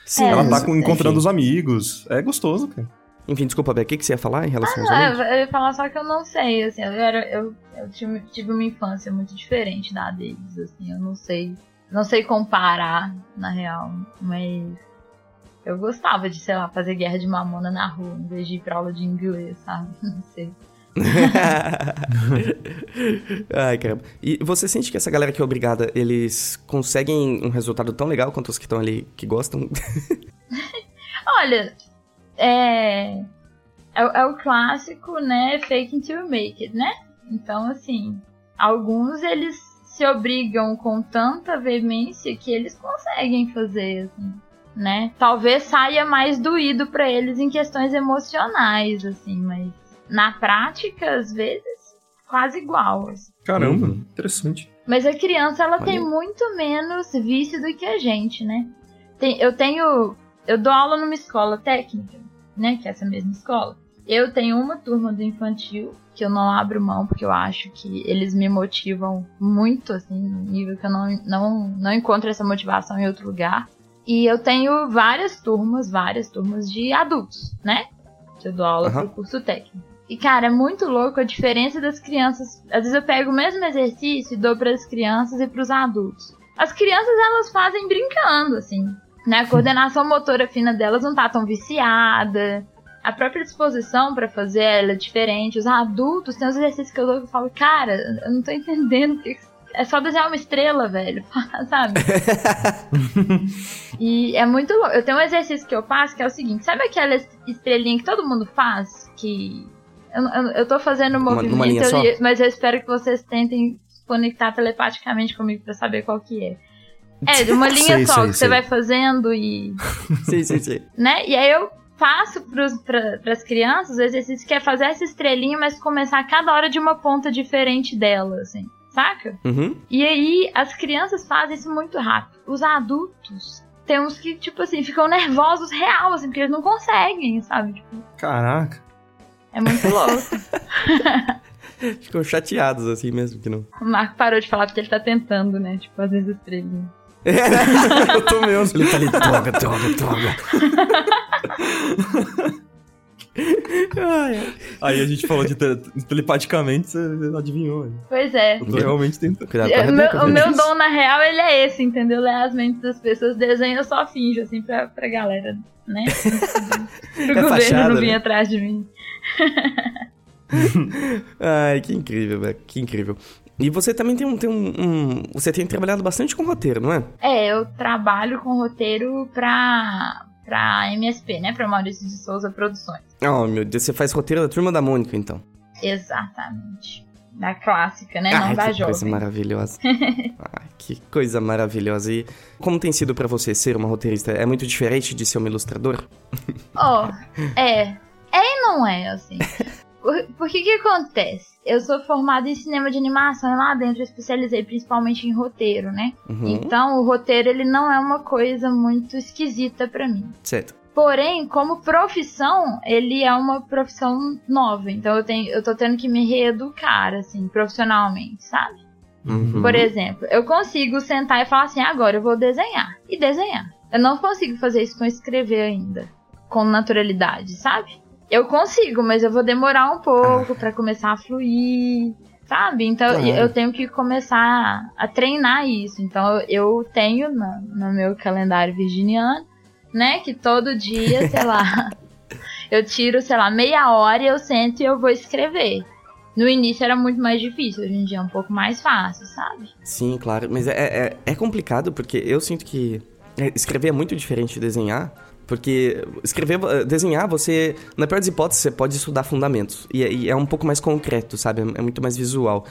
Sim, É, Ela tá com- encontrando enfim. os amigos. É gostoso, cara. Enfim, desculpa, Beck, o que, que você ia falar em relação aos Ah, alunos? eu ia falar só que eu não sei, assim, eu, era, eu, eu tive, tive uma infância muito diferente da deles, assim, eu não sei, não sei comparar, na real, mas eu gostava de, sei lá, fazer guerra de mamona na rua, em vez de ir pra aula de inglês, sabe? Não sei. Ai, caramba. E você sente que essa galera que é obrigada, eles conseguem um resultado tão legal quanto os que estão ali que gostam? Olha, é, é, é o clássico, né, fake until you make it, né? Então, assim, alguns eles se obrigam com tanta veemência que eles conseguem fazer, assim, né? Talvez saia mais doído pra eles em questões emocionais, assim, mas na prática, às vezes, quase igual. assim. Caramba, Uhum. interessante. Mas a criança, ela Olha. tem muito menos vício do que a gente, né? Tem- eu tenho. Eu dou aula numa escola técnica, né? Que é essa mesma escola. Eu tenho uma turma do infantil que eu não abro mão, porque eu acho que eles me motivam muito, assim, nível que eu não, não, não encontro essa motivação em outro lugar. E eu tenho várias turmas, várias turmas de adultos, né? Que eu dou aula Aham. pro curso técnico. E, cara, é muito louco a diferença das crianças. Às vezes eu pego o mesmo exercício e dou para as crianças e para os adultos. As crianças, elas fazem brincando, assim. Né? A coordenação motora fina delas não tá tão viciada. A própria disposição para fazer ela é diferente. Os adultos têm os exercícios que eu dou que eu falo, cara, eu não tô entendendo. o que que- É só desenhar uma estrela, velho. Sabe? E é muito louco. Eu tenho um exercício que eu faço que é o seguinte: sabe aquela estrelinha que todo mundo faz? Que. Eu, eu, eu tô fazendo um Uma- movimento, numa linha eu- mas eu espero que vocês tentem conectar telepaticamente comigo pra saber qual que é. É, de uma linha Sei, só sei, que você sei. vai fazendo e. sim, sim, sim. né? E aí eu faço pra, pras crianças o exercício que é fazer essa estrelinha, mas começar cada hora de uma ponta diferente dela, assim. Saca? Uhum. E aí, as crianças fazem isso muito rápido. Os adultos, tem uns que, tipo assim, ficam nervosos real, assim, porque eles não conseguem, sabe? Tipo, Caraca. é muito louco. Ficam chateados assim mesmo que não. o Marco parou de falar porque ele tá tentando, né? Tipo, às vezes estrelinha. eu tô mesmo. Ele tá ali, toga, toga, toga. Aí a gente falou de te- telepaticamente, você adivinhou. né? Pois é. Eu tô realmente tentando. É, meu, o meu dom, na real, ele é esse, entendeu? Ler as mentes das pessoas, desenho, eu só finjo, assim, pra, pra galera, né? Pro governo fachada, não vir né? atrás de mim. Ai, que incrível, velho. Que incrível. E você também tem um, tem um, um- Você tem trabalhado bastante com roteiro, não é? É, eu trabalho com roteiro pra, pra MSP, né? Pra Maurício de Souza Produções. Oh, meu Deus, você faz roteiro da turma da Mônica, então. Exatamente. Da clássica, né? Ai, Não da que coisa maravilhosa. Ai. Que coisa maravilhosa. E como tem sido pra você ser uma roteirista? É muito diferente de ser uma ilustrador? Ó, é. É e não é, assim. Por- Porque que acontece? Eu sou formada em cinema de animação e lá dentro eu especializei principalmente em roteiro, né? Uhum. Então o roteiro ele não é uma coisa muito esquisita pra mim. Certo. Porém, como profissão, ele é uma profissão nova. Então eu tenho, eu tô tendo que me reeducar, assim, profissionalmente, sabe? Uhum. Por exemplo, eu consigo sentar e falar assim, agora eu vou desenhar. E desenhar. Eu não consigo fazer isso com escrever ainda. Com naturalidade, sabe? Eu consigo, mas eu vou demorar um pouco pra começar a fluir. Sabe? Então eu tenho que começar a treinar isso. Então eu tenho na- no meu calendário virginiano, né? Que todo dia, sei lá, eu tiro, sei lá, meia hora e eu sento e eu vou escrever. No início era muito mais difícil, hoje em dia é um pouco mais fácil, sabe? Sim, claro. Mas é, é, é complicado porque eu sinto que é, escrever é muito diferente de desenhar. Porque escrever, eh, desenhar, você, na pior das hipóteses, você pode estudar fundamentos. E, é- e é um pouco mais concreto, sabe? É muito mais visual.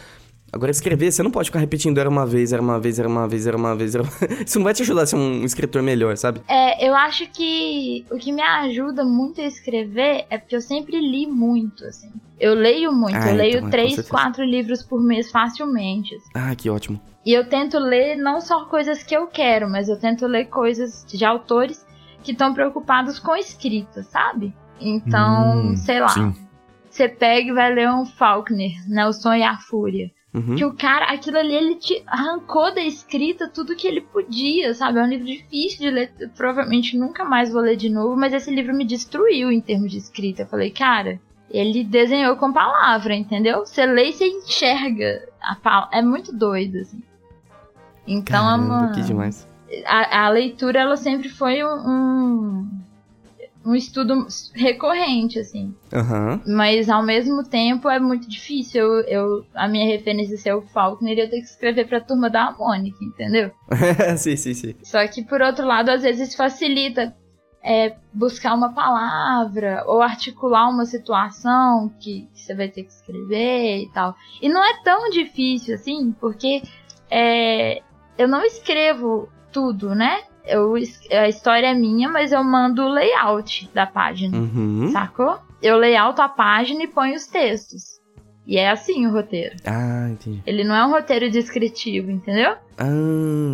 Agora, escrever, você não pode ficar repetindo era uma vez, era uma vez, era uma vez, era uma vez. Era uma... Isso não vai te ajudar a ser um escritor melhor, sabe? É, eu acho que o que me ajuda muito a escrever é porque eu sempre li muito, assim. Eu leio muito, Ah, eu leio então, com três, certeza. quatro livros por mês facilmente. assim. Ah, que ótimo. E eu tento ler não só coisas que eu quero, mas eu tento ler coisas de autores que estão preocupados com escrita, sabe? Então, Hum, sei lá. Sim. Você pega e vai ler um Faulkner, né? O Sonho e a Fúria. Uhum. Que o cara, aquilo ali, ele te arrancou da escrita tudo que ele podia, sabe? É um livro difícil de ler. Provavelmente nunca mais vou ler de novo, mas esse livro me destruiu em termos de escrita. Eu falei, cara, ele desenhou com palavra, entendeu? Você lê e você enxerga. A pala- É muito doido, assim. Então é Caramba, uma. que demais. A, a leitura, ela sempre foi um, um, um estudo recorrente, assim. Aham. Mas ao mesmo tempo é muito difícil. Eu, eu- a minha referência ser o Faulkner eu ter que escrever pra turma da Mônica, entendeu? sim, sim, sim. Só que por outro lado, às vezes facilita é, buscar uma palavra ou articular uma situação que, que você vai ter que escrever e tal. E não é tão difícil assim, porque é, eu não escrevo tudo, né? Eu, a história é minha, mas eu mando o layout da página. Uhum. Sacou? Eu layouto a página e ponho os textos. E é assim o roteiro. Ah, entendi. Ele não é um roteiro descritivo, entendeu? Ah,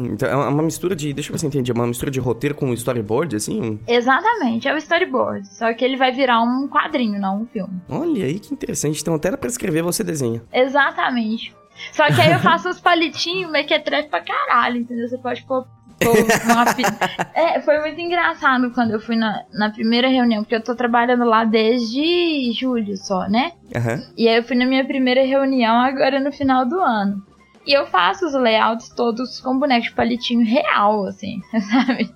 então é uma mistura de. Deixa eu ver se eu entendi. É uma mistura de roteiro com storyboard, assim? Exatamente, é o storyboard. Só que ele vai virar um quadrinho, não um filme. Olha aí que interessante. Então, até pra escrever, você desenha. Exatamente. Só que aí eu faço os palitinhos mequetrefe pra caralho, entendeu? Você pode pôr. pôr uma É, foi muito engraçado quando eu fui na, na primeira reunião, porque eu tô trabalhando lá desde julho só, né? Aham. E aí eu fui na minha primeira reunião agora no final do ano. E eu faço os layouts todos com boneco de palitinho real, assim, sabe?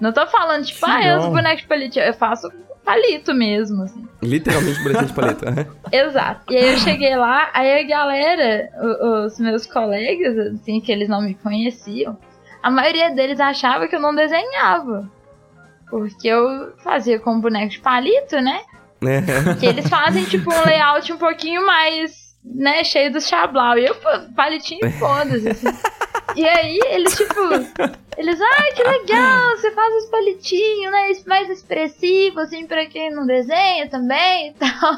Não tô falando, tipo, Que ah, é os bonecos de palitinho. Eu faço palito mesmo, assim. Literalmente boletim de paleta. aham. Exato. E aí eu cheguei lá, aí a galera, os meus colegas, assim, que eles não me conheciam, a maioria deles achava que eu não desenhava. Porque eu fazia com boneco de palito, né? É. Que eles fazem, tipo, um layout um pouquinho mais, né, cheio do chablau. E eu, pô, palitinho e foda-se, assim. E aí, eles, tipo, eles, ai, que legal, você faz os palitinhos, né, mais expressivo, assim, pra quem não desenha também e tal.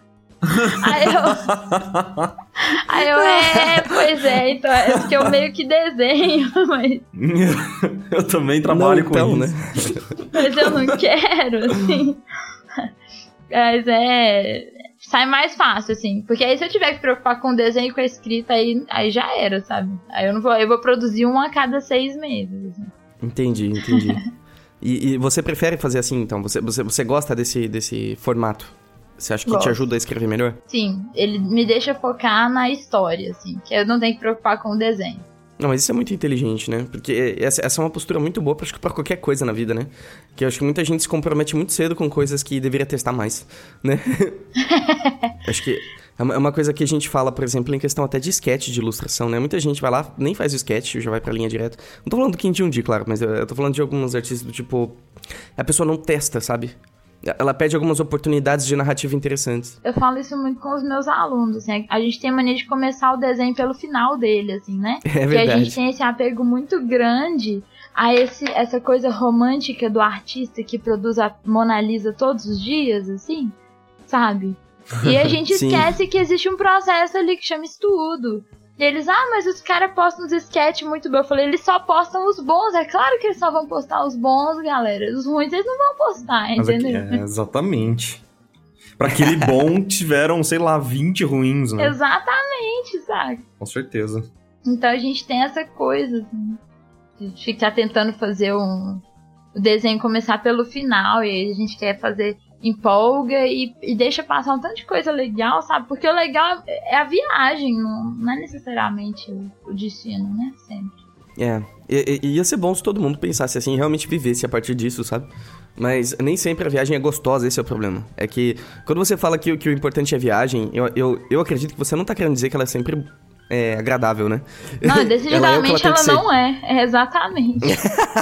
Aí eu, aí eu, é, pois é, então é porque eu meio que desenho, mas, eu também trabalho Não, com então, isso. né? mas eu não quero, assim. Mas é. Sai mais fácil, assim. Porque aí se eu tiver que preocupar com o desenho e com a escrita, aí, aí já era, sabe? Aí eu não vou. Eu vou produzir um a cada seis meses. assim. Entendi, entendi. E, e você prefere fazer assim, então? Você, você, você gosta desse, desse formato? Você acha que te Gosto. ajuda a escrever melhor? Sim, ele me deixa focar na história, assim. Que eu não tenho que preocupar com o desenho. Não, mas isso é muito inteligente, né? Porque essa, essa é uma postura muito boa que pra qualquer coisa na vida, né? Que eu acho que muita gente se compromete muito cedo com coisas que deveria testar mais, né? acho que é uma, é uma coisa que a gente fala, por exemplo, em questão até de sketch de ilustração, né? Muita gente vai lá, nem faz o sketch, já vai pra linha direto. Não tô falando do Kim Jong, claro, mas eu, eu tô falando de alguns artistas do tipo... A pessoa não testa, sabe? Ela perde algumas oportunidades de narrativa interessantes. Eu falo isso muito com os meus alunos, assim, a gente tem a mania de começar o desenho pelo final dele, assim, né? É Porque a verdade. gente tem esse apego muito grande a esse, essa coisa romântica do artista que produz a Mona Lisa todos os dias, assim, sabe? E a gente esquece que existe um processo ali que chama estudo. E eles, ah, mas os caras postam uns sketches muito bons. Eu falei, eles só postam os bons. É claro que eles só vão postar os bons, galera. Os ruins eles não vão postar, aqui- entendeu? é, exatamente. Pra aquele bom, tiveram, sei lá, 20 ruins, né? Exatamente, sabe? Com certeza. Então a gente tem essa coisa, assim, de ficar tentando fazer um. O desenho começar pelo final, e aí a gente quer fazer empolga e, e deixa passar um tanto de coisa legal, sabe? Porque o legal é a viagem, não, não é necessariamente o, o destino, né? Sempre. É, e, e- ia ser bom se todo mundo pensasse assim, realmente vivesse a partir disso, sabe? Mas nem sempre a viagem é gostosa, esse é o problema. É que quando você fala que, que o importante é a viagem, eu, eu, eu acredito que você não tá querendo dizer que ela é sempre é, agradável, né? Não, Ela é decididamente ela, ser. não é. É exatamente.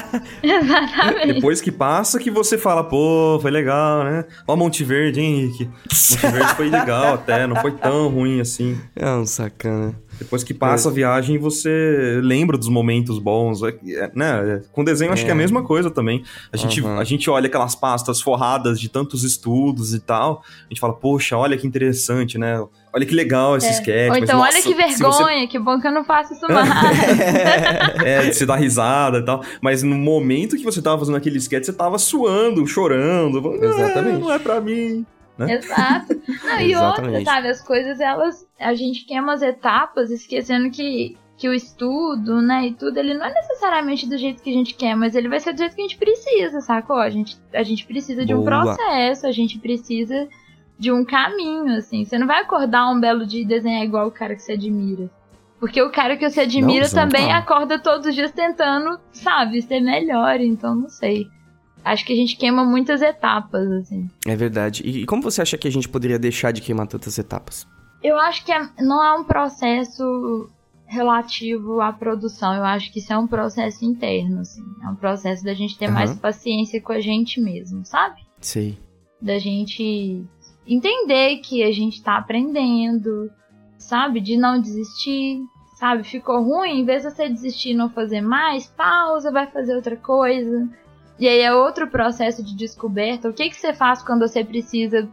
exatamente. Depois que passa, que você fala, pô, foi legal, né? Ó, Monte Verde, hein, Henrique? Monte Verde foi legal até, não foi tão ruim assim. É um sacana. Depois que passa a viagem, você lembra dos momentos bons, é- é, né? Com desenho, acho que é a mesma coisa também. A gente, Uhum. a gente olha aquelas pastas forradas de tantos estudos e tal, a gente fala, poxa, olha que interessante, né? Olha que legal esse sketch. Ou mas, então, olha nossa, que se você vergonha, que bom que eu não faço isso mais. É, de se dar risada e tal. Mas no momento que você tava fazendo aquele sketch, você tava suando, chorando. falando, "Ah, Exatamente. Não é pra mim. Exato. Não, e outra, Exatamente. sabe, as coisas, elas. A gente queima as etapas, esquecendo que, que o estudo, né, e tudo, ele não é necessariamente do jeito que a gente quer, mas ele vai ser do jeito que a gente precisa, sacou? A gente, a gente precisa de um processo, a gente precisa de um caminho, assim. Você não vai acordar um belo dia e desenhar igual o cara que você admira. Porque o cara que você admira Não, também não. acorda todos os dias tentando, sabe, ser melhor, então não sei. Acho que a gente queima muitas etapas, assim. É verdade. E como você acha que a gente poderia deixar de queimar tantas etapas? Eu acho que é- não é um processo relativo à produção. Eu acho que isso é um processo interno, assim. É um processo da gente ter Aham. mais paciência com a gente mesmo, sabe? Sei. Da gente entender que a gente tá aprendendo, sabe? De não desistir, sabe? Ficou ruim, em vez de você desistir e não fazer mais, pausa, vai fazer outra coisa. E aí é outro processo de descoberta. O que, que você faz quando você precisa,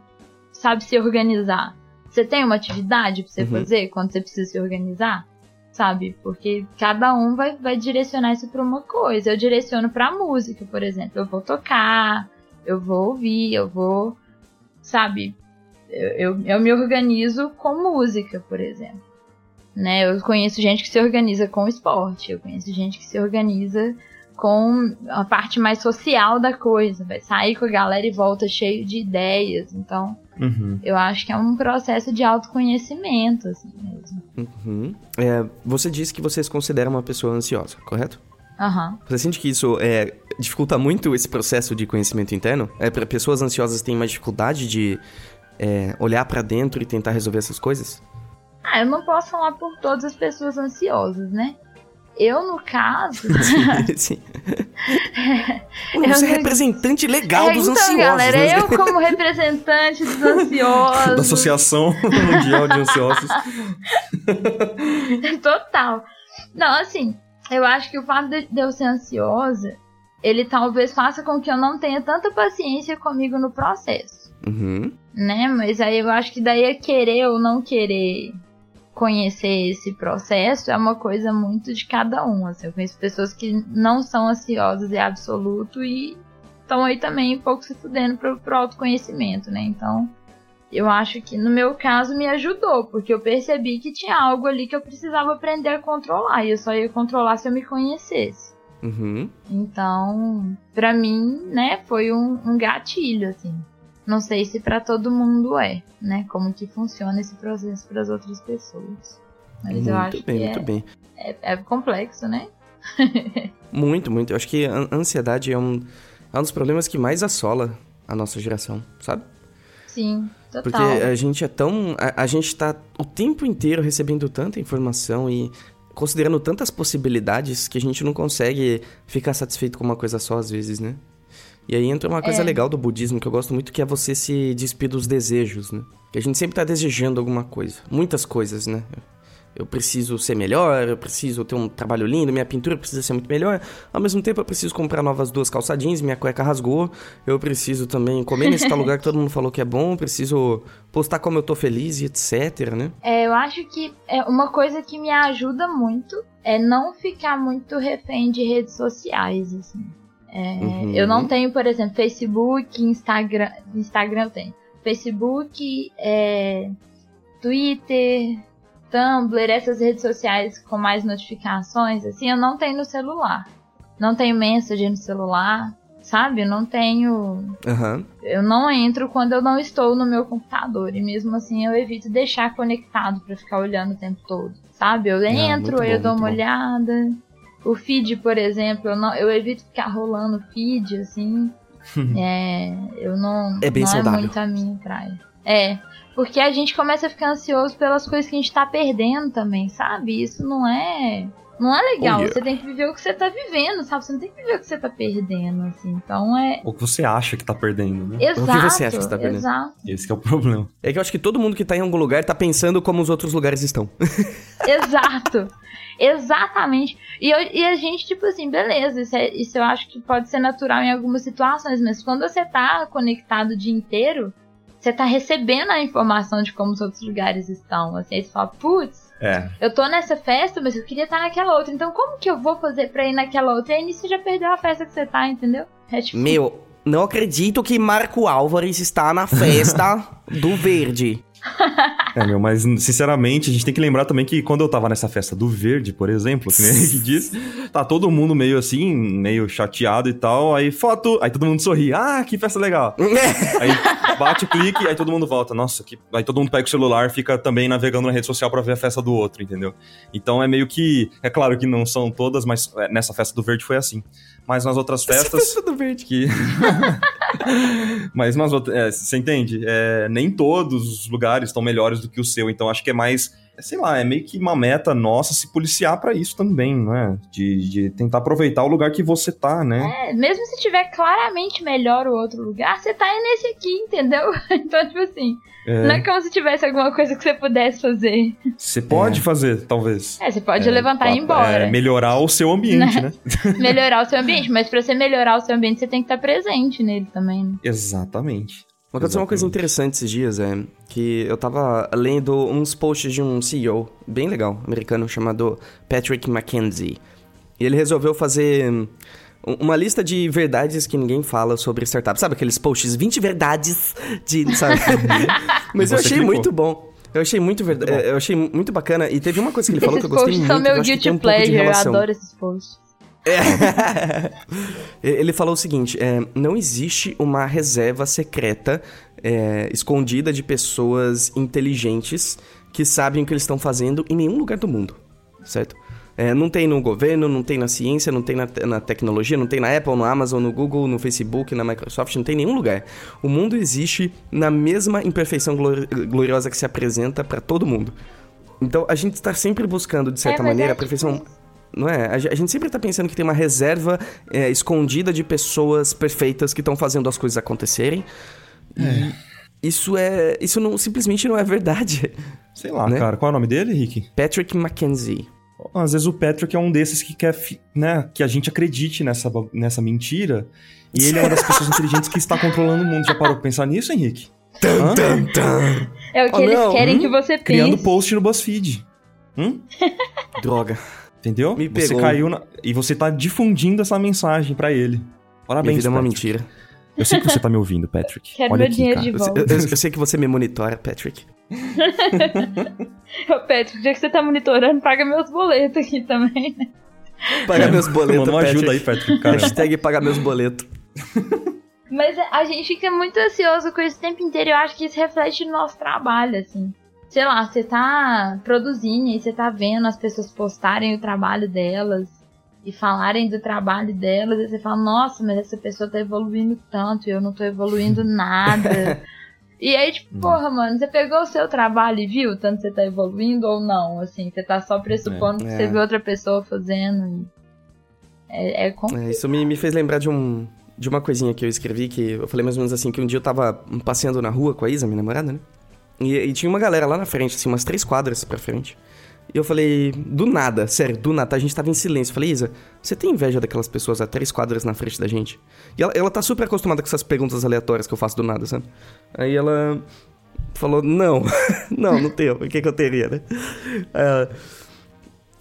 sabe, se organizar? Você tem uma atividade pra você Uhum. fazer quando você precisa se organizar? Sabe? Porque cada um vai, vai direcionar isso pra uma coisa. Eu direciono pra música, por exemplo. Eu vou tocar, eu vou ouvir, eu vou. Sabe? Eu, eu, eu me organizo com música, por exemplo. Né? Eu conheço gente que se organiza com esporte, eu conheço gente que se organiza com a parte mais social da coisa. Vai sair com a galera e volta cheio de ideias. Então, Uhum. eu acho que é um processo de autoconhecimento, assim mesmo. Uhum. É, você disse que você se considera uma pessoa ansiosa, correto? Aham. Você sente que isso é, dificulta muito esse processo de conhecimento interno? É, para pessoas ansiosas têm mais dificuldade de é, olhar pra dentro e tentar resolver essas coisas? Ah, eu não posso falar por todas as pessoas ansiosas, né? Eu, no caso. Sim. Eu Você é representante legal É, dos então, ansiosos. galera, né? eu como representante dos ansiosos. Da Associação Mundial de Ansiosos. Total. Não, assim, eu acho que o fato de de eu ser ansiosa, ele talvez faça com que eu não tenha tanta paciência comigo no processo, Uhum. né? Mas aí eu acho que daí é querer ou não querer conhecer esse processo é uma coisa muito de cada um. Assim, eu conheço pessoas que não são ansiosas em absoluto e estão aí também um pouco se fudendo pro, pro autoconhecimento, né? Então, eu acho que no meu caso me ajudou, porque eu percebi que tinha algo ali que eu precisava aprender a controlar, e eu só ia controlar se eu me conhecesse. Uhum. Então, pra mim, né, foi um, um gatilho, assim. Não sei se pra todo mundo é, né? Como que funciona esse processo para as outras pessoas. Mas eu acho muito bem, que muito é, bem. é, é complexo, né? Muito, muito. Eu acho que a ansiedade é um, é um dos problemas que mais assola a nossa geração, sabe? Sim, total. Porque a gente é tão. A, a gente tá o tempo inteiro recebendo tanta informação e considerando tantas possibilidades que a gente não consegue ficar satisfeito com uma coisa só às vezes, né? E aí entra uma coisa É. legal do budismo que eu gosto muito, que é você se despir dos desejos, né? Que a gente sempre tá desejando alguma coisa. Muitas coisas, né? Eu preciso ser melhor, eu preciso ter um trabalho lindo, minha pintura precisa ser muito melhor. Ao mesmo tempo, eu preciso comprar novas duas calça jeans, minha cueca rasgou. Eu preciso também comer nesse tal lugar que todo mundo falou que é bom. Eu preciso postar como eu tô feliz e etc, né? É, eu acho que é uma coisa que me ajuda muito é não ficar muito refém de redes sociais, assim. É, Uhum. Eu não tenho, por exemplo, Facebook, Instagram. Instagram eu tenho. Facebook, é, Twitter, Tumblr, essas redes sociais com mais notificações, assim, eu não tenho no celular. Não tenho mensagem no celular, sabe? Eu não tenho Aham. eu não entro quando eu não estou no meu computador. E mesmo assim eu evito deixar conectado pra ficar olhando o tempo todo. Sabe? Eu entro, muito aí eu bom, dou uma bom. olhada. O feed, por exemplo, eu, não, eu evito ficar rolando feed, assim. é, eu não. É bem não saudável. é muito a minha praia. É. Porque a gente começa a ficar ansioso pelas coisas que a gente tá perdendo também, sabe? Isso não é. Não é legal. Oh, yeah. Você tem que viver o que você tá vivendo, sabe? Você não tem que viver o que você tá perdendo, assim. Então é. Ou que você acha que tá perdendo, né? Exato. você acha que você tá perdendo? Exato. Esse que é o problema. É que eu acho que todo mundo que tá em algum lugar tá pensando como os outros lugares estão. Exato. Exatamente. E, eu- e a gente, tipo assim, beleza, isso, é- isso eu acho que pode ser natural em algumas situações, mas quando você tá conectado o dia inteiro, você tá recebendo a informação de como os outros lugares estão. Assim, aí você fala, putz, É. eu tô nessa festa, mas eu queria estar naquela outra. Então como que eu vou fazer pra ir naquela outra? E aí nisso você já perdeu a festa que você tá, entendeu? É tipo, Meu, não acredito que Marco Álvares está na festa do verde. É, meu, mas sinceramente, a gente tem que lembrar também que quando eu tava nessa festa do verde, por exemplo, que nem a gente disse, tá todo mundo meio assim, meio chateado e tal, aí foto, aí todo mundo sorri, ah, que festa legal. Aí bate o clique, aí todo mundo volta, nossa, que... aí todo mundo pega o celular, fica também navegando na rede social pra ver a festa do outro, entendeu? Então é meio que, é claro que não são todas, mas é, nessa festa do verde foi assim. Mas nas outras festas Festa do verde. que. Mas nas outras. É, você entende? É, nem todos os lugares estão melhores do que o seu, então acho que é mais. é, sei lá, é meio que uma meta nossa se policiar pra isso também, né? De, de tentar aproveitar o lugar que você tá, né? é, mesmo se tiver claramente melhor o outro lugar, você tá nesse aqui, entendeu? Então, tipo assim, não é como se tivesse alguma coisa que você pudesse fazer. Você pode fazer, talvez. É, você pode É, levantar e ir embora. é, melhorar o seu ambiente, né? melhorar o seu ambiente, mas pra você melhorar o seu ambiente, você tem que estar presente nele também. né? Exatamente. Aconteceu uma coisa interessante esses dias, é que eu tava lendo uns posts de um CEO bem legal, americano, chamado Patrick McKenzie. E ele resolveu fazer uma lista de verdades que ninguém fala sobre startups. Sabe aqueles posts 20 verdades de, sabe? Mas eu Você achei clicou. muito bom. Eu achei muito verdade, Muito bom. eu achei muito bacana e teve uma coisa que ele falou esses que eu gostei posts muito, são que eu meu guilty um pleasure, eu adoro esses posts. É. Ele falou o seguinte: é, não existe uma reserva secreta é, escondida de pessoas inteligentes que sabem o que eles estão fazendo em nenhum lugar do mundo, certo? É, não tem no governo, não tem na ciência, não tem na, te- na tecnologia, não tem na Apple, no Amazon, no Google, no Facebook, na Microsoft, não tem em nenhum lugar. O mundo existe na mesma imperfeição glori- gloriosa que se apresenta para todo mundo. Então a gente está sempre buscando, de certa É, maneira, é a perfeição. Não é? A ge- a gente sempre tá pensando que tem uma reserva é, escondida de pessoas perfeitas que estão fazendo as coisas acontecerem. E isso é. Isso não, simplesmente não é verdade. Sei lá, Né? cara. Qual é o nome dele, Rick? Patrick Mackenzie. Às vezes o Patrick é um desses que quer, né, que a gente acredite nessa, nessa mentira. E ele é uma das pessoas inteligentes que está controlando o mundo. Já parou pra pensar nisso, Henrique? Hã? É o que Oh, eles não, querem hum? que você Criando pense. post no BuzzFeed. Hum? Droga. Entendeu? Me você pegou. caiu na... E você tá difundindo essa mensagem pra ele. Minha Parabéns, vida é uma mentira. Eu sei que você tá me ouvindo, Patrick. Quero Olha meu aqui, dinheiro cara. de Eu, volta. eu- eu sei que você me monitora, Patrick. Ô, Patrick, já que você tá monitorando, paga meus boletos aqui também, né? Pagar meus boletos. Patrick. ajuda aí, Patrick, cara. Hashtag pagar meus boletos. Mas a gente fica muito ansioso com isso o tempo inteiro. Eu acho que isso reflete no nosso trabalho, assim. Sei lá, você tá produzindo e você tá vendo as pessoas postarem o trabalho delas e falarem do trabalho delas. E você fala, nossa, mas essa pessoa tá evoluindo tanto e eu não tô evoluindo nada. E aí, tipo, porra, mano, você pegou o seu trabalho e viu tanto você tá evoluindo ou não? Assim, você tá só pressupondo É. que você É. viu outra pessoa fazendo. É, é com... É, isso me, me fez lembrar de um, de uma coisinha que eu escrevi, que eu falei mais ou menos assim, que um dia eu tava passeando na rua com a Isa, minha namorada, né? E, e tinha uma galera lá na frente, assim, umas três quadras pra frente. E eu falei, do nada, sério, do nada, a gente tava em silêncio. Eu falei, Isa, você tem inveja daquelas pessoas a três quadras na frente da gente? E ela, ela tá super acostumada com essas perguntas aleatórias que eu faço do nada, sabe? Aí ela falou, não, não, não tenho, o que que eu teria, né? Ela,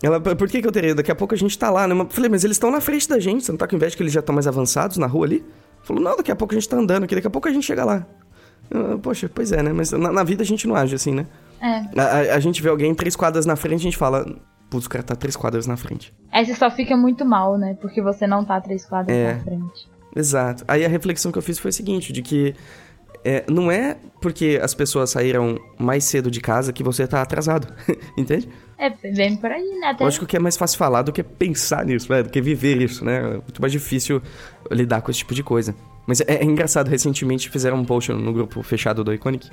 ela, por que que eu teria? Daqui a pouco a gente tá lá, né? Eu falei, mas eles estão na frente da gente, você não tá com inveja que eles já estão mais avançados na rua ali? Falou, não, daqui a pouco a gente tá andando aqui, daqui a pouco a gente chega lá. Eu, Poxa, pois é, né? Mas na, na vida a gente não age assim, né? É. A, a- a gente vê alguém três quadras na frente, a gente fala, putz, o cara tá três quadras na frente. Aí você só fica muito mal, né? Porque você não tá três quadras É. na frente. Exato. Aí a reflexão que eu fiz foi o seguinte, de que é, não é porque as pessoas saíram mais cedo de casa que você tá atrasado, entende? É bem por aí, né? Até Lógico que é mais fácil falar do que pensar nisso, né? Do que viver isso, né? É muito mais difícil lidar com esse tipo de coisa. Mas é, é engraçado, recentemente fizeram um post no grupo fechado do Iconic,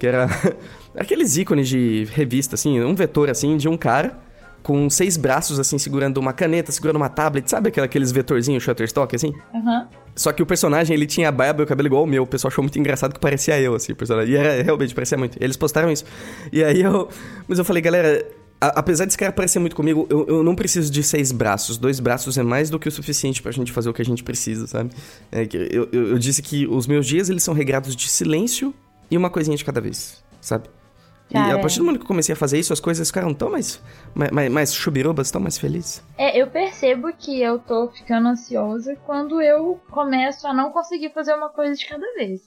que era aqueles ícones de revista, assim, um vetor, assim, de um cara com seis braços, assim, segurando uma caneta, segurando uma tablet, sabe aqueles vetorzinhos Shutterstock, assim? Aham. Só que o personagem, ele tinha a barba e o cabelo igual o meu. O pessoal achou muito engraçado que parecia eu, assim, o personagem. E era, realmente, parecia muito. Eles postaram isso. E aí eu... Mas eu falei, galera... a- apesar desse cara parecer muito comigo, eu, eu não preciso de seis braços. Dois braços é mais do que o suficiente pra gente fazer o que a gente precisa, sabe? É eu, eu, eu disse que os meus dias, eles são regrados de silêncio e uma coisinha de cada vez, sabe? E Cara, a é. partir do momento que eu comecei a fazer isso, as coisas ficaram tão mais... Mais, mais, mais chubirobas, tão mais felizes. É, eu percebo que eu tô ficando ansiosa quando eu começo a não conseguir fazer uma coisa de cada vez.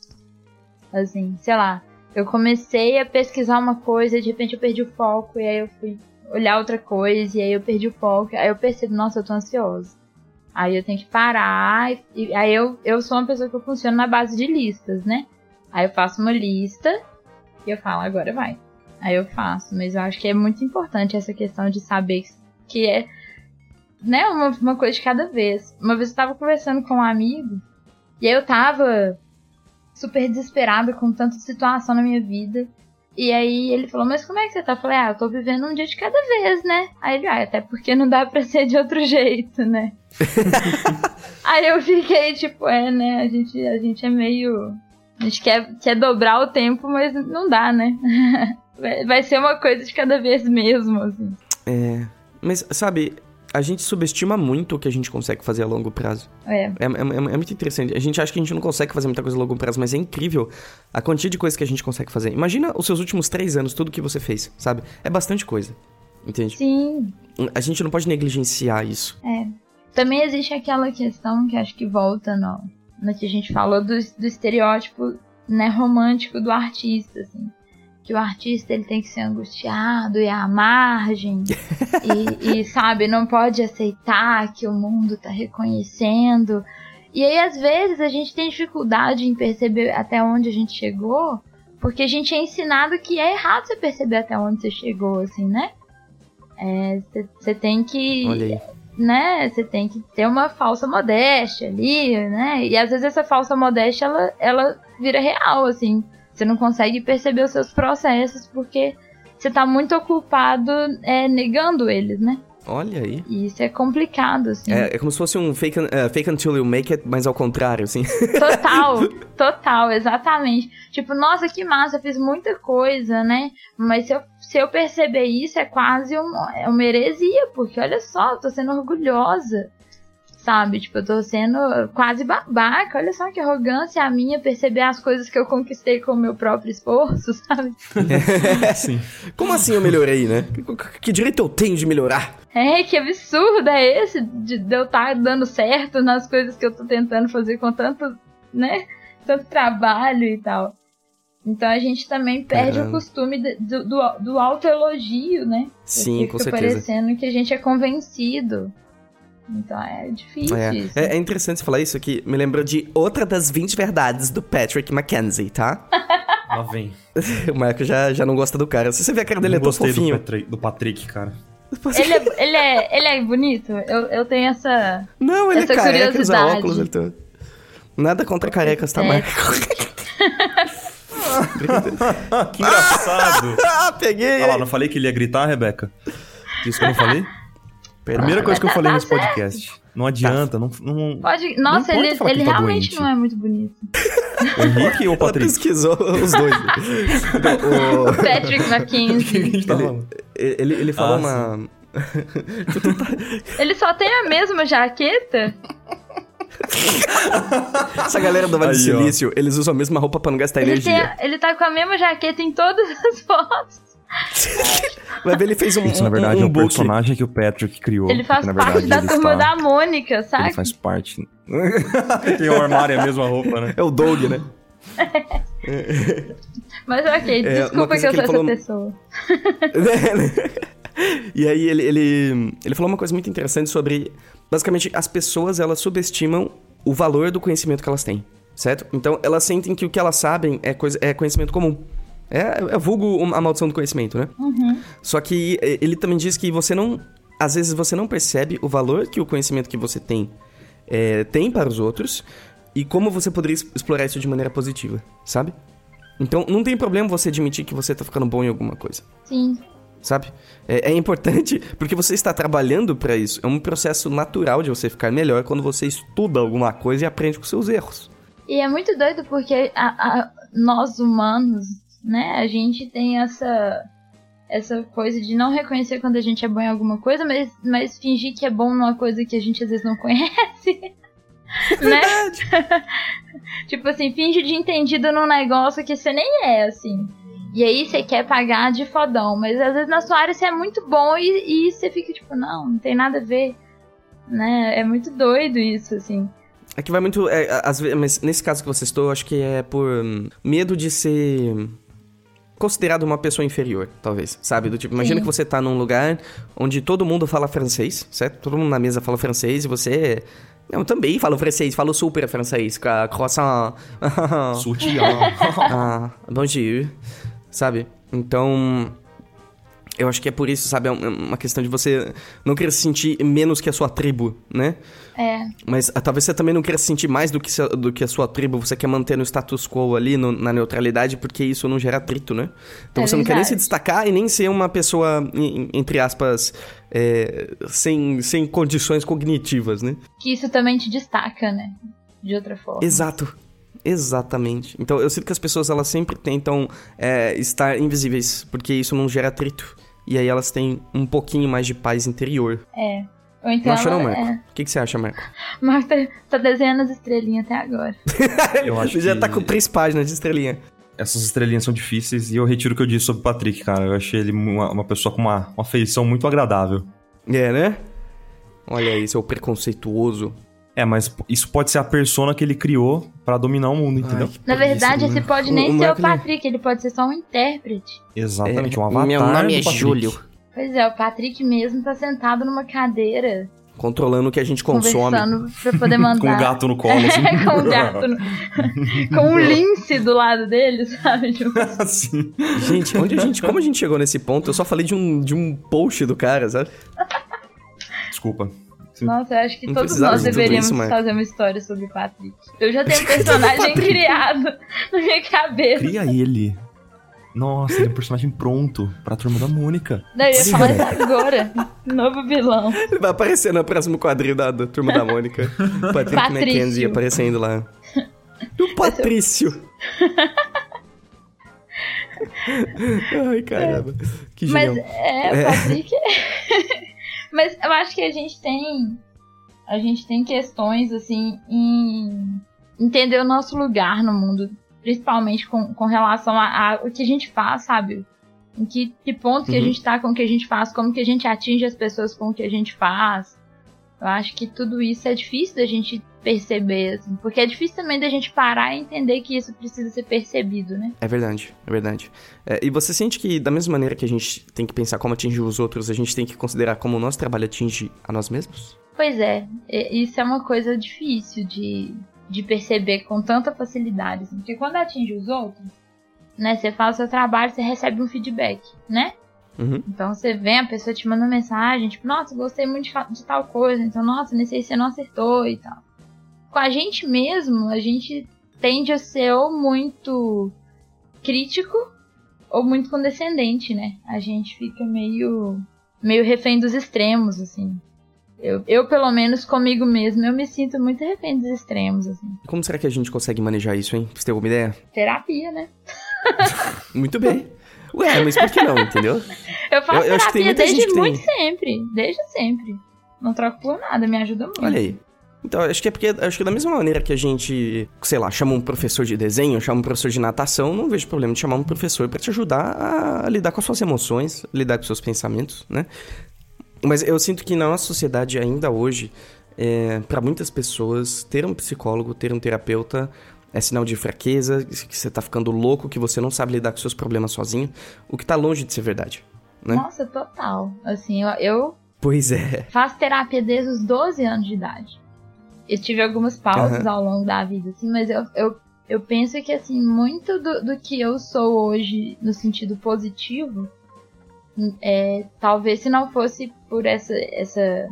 Assim, sei lá, eu comecei a pesquisar uma coisa, de repente eu perdi o foco, e aí eu fui olhar outra coisa, e aí eu perdi o foco, aí eu percebo, nossa, eu tô ansiosa. Aí eu tenho que parar, e, e aí eu, eu sou uma pessoa que eu funciono na base de listas, né? Aí eu faço uma lista, e eu falo, agora vai. Aí eu faço, mas eu acho que é muito importante essa questão de saber que- é né, uma, uma coisa de cada vez. Uma vez eu tava conversando com um amigo, e aí eu tava super desesperada com tanta situação na minha vida. E aí ele falou, mas como é que você tá? Eu falei, ah, eu tô vivendo um dia de cada vez, né? Aí ele, ah, até porque não dá pra ser de outro jeito, né? aí eu fiquei, tipo, é, né? A gente, a gente é meio. A gente quer, quer dobrar o tempo, mas não dá, né? Vai- ser uma coisa de cada vez mesmo, assim. É... Mas, sabe, a gente subestima muito o que a gente consegue fazer a longo prazo. É. É, é- é muito interessante. A gente acha que a gente não consegue fazer muita coisa a longo prazo, mas é incrível a quantia de coisa que a gente consegue fazer. Imagina os seus últimos três anos, tudo que você fez, sabe? É bastante coisa. Entende? Sim, A gente não pode negligenciar isso. É. Também existe aquela questão que acho que volta no, no que a gente falou do, do estereótipo né, romântico do artista, assim. Que o artista ele tem que ser angustiado e à margem. e, e, sabe, não pode aceitar que o mundo tá reconhecendo. E aí, às vezes, a gente tem dificuldade em perceber até onde a gente chegou, porque a gente é ensinado que é errado você perceber até onde você chegou, assim, né? Você tem que Olha aí. Né, você tem que ter uma falsa modéstia ali, né? E às vezes essa falsa modéstia ela, ela vira real, assim. Você não consegue perceber os seus processos porque você tá muito ocupado é, negando eles, né? Olha aí. E isso é complicado, assim. É, é como se fosse um fake, é, fake until you make it, mas ao contrário, assim. Total, total, exatamente. Tipo, nossa, que massa, eu fiz muita coisa, né? Mas se eu, se eu perceber isso, é quase um, é uma heresia, porque olha só, eu tô sendo orgulhosa. Sabe? Tipo, eu tô sendo quase babaca. Olha só que arrogância a minha perceber as coisas que eu conquistei com o meu próprio esforço, sabe? Sim. Como assim eu melhorei, né? Que, que direito eu tenho de melhorar? É, que absurdo é esse de, de eu estar dando certo nas coisas que eu tô tentando fazer com tanto, né? Tanto trabalho e tal. Então a gente também perde o costume do, do, do autoelogio, né? Sim, Porque com fica certeza. parecendo que a gente é convencido. Então é difícil É, isso. é, é interessante você falar isso aqui. Me lembrou de outra das 20 verdades do Patrick Mackenzie, tá? Lá vem. o Marco já, já não gosta do cara. Se você vê a cara dele, Não é tão gostei do, fofinho. Patri- do Patrick, cara. Ele, é, ele, é, ele é bonito? Eu, eu tenho essa. Não, ele Essa é careca, usa curiosidade. óculos. Ele tá... Nada contra carecas, tá, É. Marco? que engraçado. ah, peguei! Olha lá, não falei que ele ia gritar, Rebeca? Isso que eu não falei? Primeira coisa que eu falei nesse podcast. Não adianta, não, não... Pode. Nossa, importa ele, falar que ele tá realmente doente. não é muito bonito. O Henrique ou o Ela Patrick? pesquisou os dois. O- o- Patrick gente tá ele, ele, ele falou Ah, uma. Ele só tem a mesma jaqueta? Essa galera do Vale do Aí, ó. Silício, eles usam a mesma roupa pra não gastar Ele, tem energia. a- ele tá com a mesma jaqueta em todas as fotos. Vai ver, ele fez um, Isso, na verdade, um, é um book. personagem que o Patrick criou. Ele faz que, na parte verdade, da turma está- da Mônica, sabe? Ele faz parte. Tem o armário e a mesma roupa, né? É o Doug, né? Mas ok, É, desculpa que eu que sou ele essa falou- pessoa. e aí ele, ele, ele falou uma coisa muito interessante sobre... Basicamente, as pessoas, elas subestimam o valor do conhecimento que elas têm, certo? Então, elas sentem que o que elas sabem é, coisa, é conhecimento comum. É, é vulgo a maldição do conhecimento, né? Só que ele também diz que você não... Às vezes você não percebe o valor que o conhecimento que você tem eh, tem para os outros e como você poderia explorar isso de maneira positiva, sabe? Então, não tem problema você admitir que você tá ficando bom em alguma coisa Sim. Sabe? É, é importante porque você está trabalhando para isso. É um processo natural de você ficar melhor quando você estuda alguma coisa e aprende com seus erros. E é muito doido porque a- a- nós humanos, né, a gente tem essa essa coisa de não reconhecer quando a gente é bom em alguma coisa, mas, mas fingir que é bom numa coisa que a gente às vezes não conhece. né? tipo assim, finge de entendido num negócio que você nem é, assim. E aí você quer pagar de fodão, mas às vezes na sua área você é muito bom e, e você fica tipo, não, não tem nada a ver. Né? É muito doido isso, assim. É que vai muito. é, às vezes, mas nesse caso que você eu acho que é por hum, medo de ser considerado uma pessoa inferior, talvez. Sabe? Do tipo, imagina Sim. que você tá num lugar onde todo mundo fala francês, certo? Todo mundo na mesa fala francês e você. Eu também falo francês, falo super francês. Croissant. Sutiã. ah, bom dia. Sabe? Então. Eu acho que é por isso, sabe? É um- uma questão de você não querer se sentir menos que a sua tribo, né? É. Mas ah, talvez você também não queira se sentir mais do que, do que a sua tribo, você quer manter no status quo ali, no- na neutralidade, porque isso não gera atrito, né? Então É você não quer nem se verdade. destacar e nem ser uma pessoa, entre aspas, é, sem, sem condições cognitivas, né? Que isso também te destaca, né? De outra forma. Exato. Exatamente. Então eu sinto que as pessoas elas sempre tentam é, estar invisíveis, porque isso não gera atrito. E aí elas têm um pouquinho mais de paz interior. É. Ou então não acha não, Marco? é. O que, que você acha, Marco? Marco tá, tá desenhando as estrelinhas até agora. Eu acho Você já que tá com três páginas de estrelinha. essas estrelinhas são difíceis e eu retiro o que eu disse sobre o Patrick, cara. Eu achei ele uma, uma pessoa com uma, uma feição muito agradável. É, né? Olha aí, seu preconceituoso. É, mas isso pode ser a persona que ele criou pra dominar o mundo, entendeu? Ai, Na verdade, mano. esse pode nem o ser o Patrick, ele pode ser só um intérprete. Exatamente, É, um avatar Meu nome é. Júlio. Pois é, o Patrick mesmo tá sentado numa cadeira, Controlando o que a gente consome. conversando pra poder mandar. Com o gato no colo, assim. É, com o gato. no- com um lince do lado dele, sabe? Tipo, assim. Gente, onde a gente, como a gente chegou nesse ponto? Eu só falei de um, de um post do cara, sabe? Desculpa. Nossa, eu acho que Não todos nós deveríamos isso, fazer uma história sobre o Patrick. Eu já tenho um personagem criado na minha cabeça. Cria ele. Nossa, ele é um personagem pronto pra turma da Mônica. Daí eu ia falar isso agora. Novo vilão. Ele vai aparecer no próximo quadrinho da, da Turma da Mônica. Patrick Patrício. McKenzie aparecendo lá. E o Patrício. Ai, caramba. Que Mas genial. é, o É. Mas eu acho que a gente tem. A gente tem questões, assim, em entender o nosso lugar no mundo. Principalmente com, com relação a, a o que a gente faz, sabe? Em que, que ponto que a Uhum. gente tá com o que a gente faz, como que a gente atinge as pessoas com o que a gente faz. Eu acho que tudo isso é difícil da gente perceber, assim, porque é difícil também da gente parar e entender que isso precisa ser percebido, né? É verdade, é verdade. É, e você sente que, da mesma maneira que a gente tem que pensar como atingir os outros, a gente tem que considerar como o nosso trabalho atinge a nós mesmos? Pois é, isso é uma coisa difícil de, de perceber com tanta facilidade. assim, porque quando atinge os outros, né, você faz o seu trabalho, você recebe um feedback, né? Uhum. Então você vem, a pessoa te manda uma mensagem, tipo, nossa, gostei muito de, de tal coisa, então, nossa, nesse aí você não acertou e tal. Com a gente mesmo, a gente tende a ser ou muito crítico ou muito condescendente, né? A gente fica meio, meio refém dos extremos, assim. Eu, eu, pelo menos, comigo mesmo, eu me sinto muito refém dos extremos, assim. Como será que a gente consegue manejar isso, hein? Você tem alguma ideia? Terapia, né? muito bem. Ué, mas por que não, entendeu? Eu faço Eu- eu terapia desde que tem. muito sempre. Desde sempre. Não troco por nada, me ajuda muito. Olha aí. Então, acho que é porque, acho que da mesma maneira que a gente, sei lá, chama um professor de desenho, chama um professor de natação, não vejo problema de chamar um professor pra te ajudar a lidar com as suas emoções, lidar com os seus pensamentos, né? Mas eu sinto que na nossa sociedade ainda hoje, é, para muitas pessoas, ter um psicólogo, ter um terapeuta é sinal de fraqueza, que você tá ficando louco, que você não sabe lidar com seus problemas sozinho, o que tá longe de ser verdade, né? Nossa, total. Assim, eu, eu Pois é. faço terapia desde os 12 anos de idade. Eu tive algumas pausas Aham. ao longo da vida, assim, mas eu, eu, eu penso que, assim, muito do, do que eu sou hoje no sentido positivo, é, talvez se não fosse por essa, essa,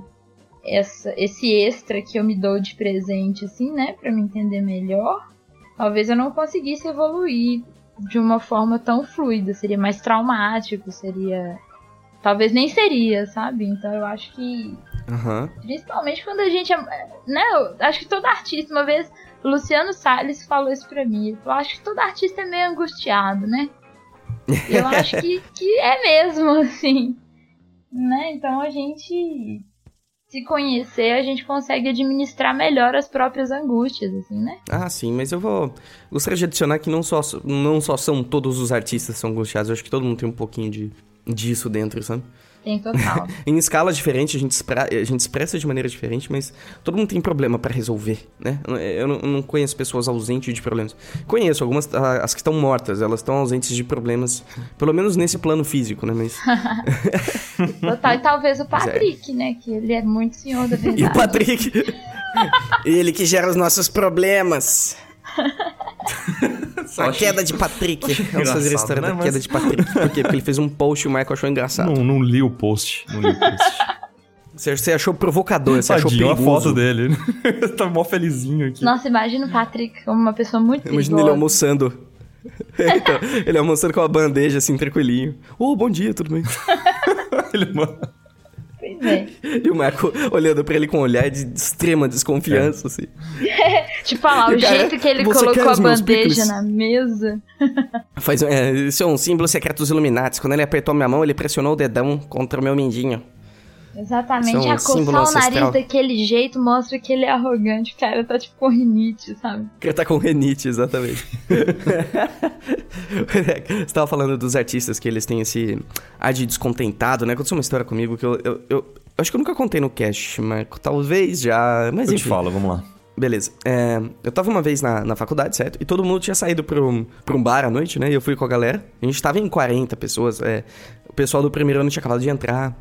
essa, esse extra que eu me dou de presente, assim, né, pra me entender melhor, talvez eu não conseguisse evoluir de uma forma tão fluida, seria mais traumático, seria. Talvez nem seria, sabe? Então eu acho que Aham. Principalmente quando a gente é. Né, eu acho que todo artista, uma vez, o Luciano Salles falou isso pra mim. Falou, acho que todo artista é meio angustiado, né? Eu acho que, que é mesmo, assim. Né? Então a gente se conhecer, a gente consegue administrar melhor as próprias angústias, assim, né? Ah, sim, mas eu vou. Gostaria de adicionar que não só, não só são todos os artistas que são angustiados, eu acho que todo mundo tem um pouquinho de, disso dentro, sabe? Tem total. Em escalas diferentes, a gente, a gente expressa de maneira diferente, mas todo mundo tem problema pra resolver, né? Eu não, eu não conheço pessoas ausentes de problemas. Conheço algumas, as que estão mortas, elas estão ausentes de problemas, pelo menos nesse plano físico, né? Mas. total. E talvez o Patrick, né? Que ele é muito senhor da verdade. E o Patrick? Ele que gera os nossos problemas. A queda de Patrick. Vamos fazer a história né? da Mas- queda de Patrick. Por quê? Porque ele fez um post e o Michael achou engraçado. Não, não li o post. Não li o post. Você, você achou provocador, você achou Tadinho, a perigoso. foto dele. tá mó felizinho aqui. Nossa, imagina o Patrick como uma pessoa muito Imagina ele almoçando. Então, ele almoçando com uma bandeja assim, tranquilinho. Ô, bom dia, tudo bem? Ele, mano, Pois é. E o Michael olhando pra ele com um olhar de extrema desconfiança, assim. Tipo, olha lá, o E, cara, jeito que ele colocou a bandeja picles? na mesa. Faz, é, isso é um símbolo secreto dos Illuminati. Quando ele apertou minha mão, ele pressionou o dedão contra o meu mindinho. Exatamente, é um a coçar o nariz daquele jeito mostra que ele é arrogante. O cara tá tipo com rinite, sabe? Que ele tá com renite, exatamente. Você tava falando dos artistas que eles têm esse ar de descontentado, né? Aconteceu uma história comigo que eu, eu, eu- acho que eu nunca contei no cast, Marco. Talvez já, mas eu enfim. te falo, vamos lá. Beleza. É, eu tava uma vez na, na faculdade, certo? E todo mundo tinha saído pra um, pra um bar à noite, né? E eu fui com a galera. A gente tava em 40 pessoas. é, o pessoal do primeiro ano tinha acabado de entrar.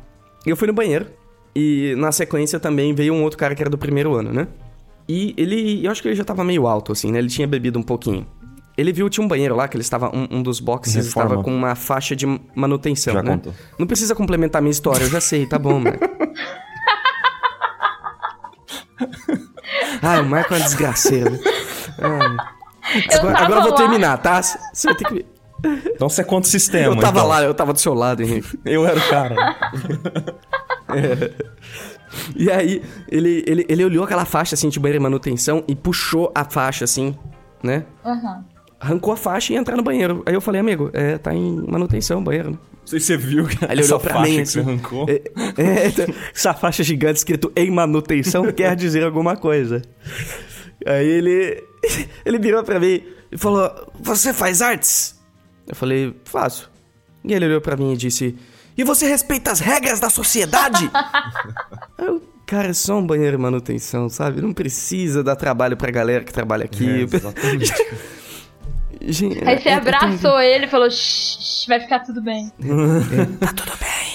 Eu fui no banheiro. E na sequência também veio um outro cara que era do primeiro ano, né? E ele. Eu acho que ele já tava meio alto, assim, né? Ele tinha bebido um pouquinho. Ele viu, tinha um banheiro lá, que ele estava. Um, um dos boxes Reforma. estava com uma faixa de manutenção, Já né? contou. Não precisa complementar minha história, eu já sei, tá bom, mano. Ah, o Marco é uma desgraceira. Ah. Agora, agora eu vou terminar, tá? Você vai ter que. Então você conta o sistema. Eu tava então. lá, eu tava do seu lado, Henrique. Eu era o cara. E aí, ele, ele, ele olhou aquela faixa assim de banheiro de manutenção e puxou a faixa assim, né? Aham. Arrancou a faixa e ia entrar no banheiro. Aí eu falei, amigo, é, tá em manutenção o banheiro, né? Não sei se você viu que Aí ele essa olhou pra faixa mim que assim. você arrancou. É, é, então, essa faixa gigante escrito em manutenção quer dizer alguma coisa. Aí ele. Ele virou pra mim e falou: Você faz artes? Eu falei: Faço. E ele olhou pra mim e disse: E você respeita as regras da sociedade? Eu, cara, é só um banheiro de manutenção, sabe? Não precisa dar trabalho pra galera que trabalha É, aqui. exatamente. Gente, Aí você é- é abraçou ele e falou: Shh, vai ficar tudo bem.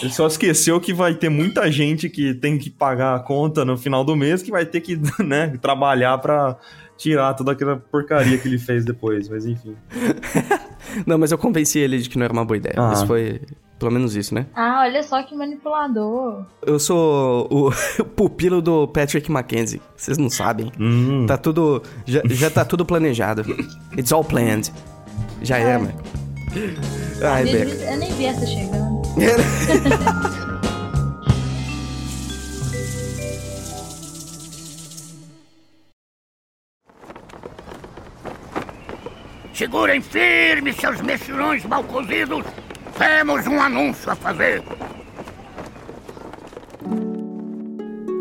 Ele só esqueceu que vai ter muita gente que tem que pagar a conta no final do mês que vai ter que, né, trabalhar pra tirar toda aquela porcaria que ele fez depois, mas enfim. Não, mas eu convenci ele de que não era uma boa ideia. Ah. Isso foi. Pelo menos isso, né? Ah, olha só que manipulador. Eu sou o, o pupilo do Patrick Mackenzie. Vocês não sabem. Hum. Tá tudo. Já, já tá tudo planejado. It's all planned. Já é, mano. Ai, Beca. nem- eu nem vi essa chegando. Segurem firme seus mexilhões mal cozidos. Temos um anúncio a fazer.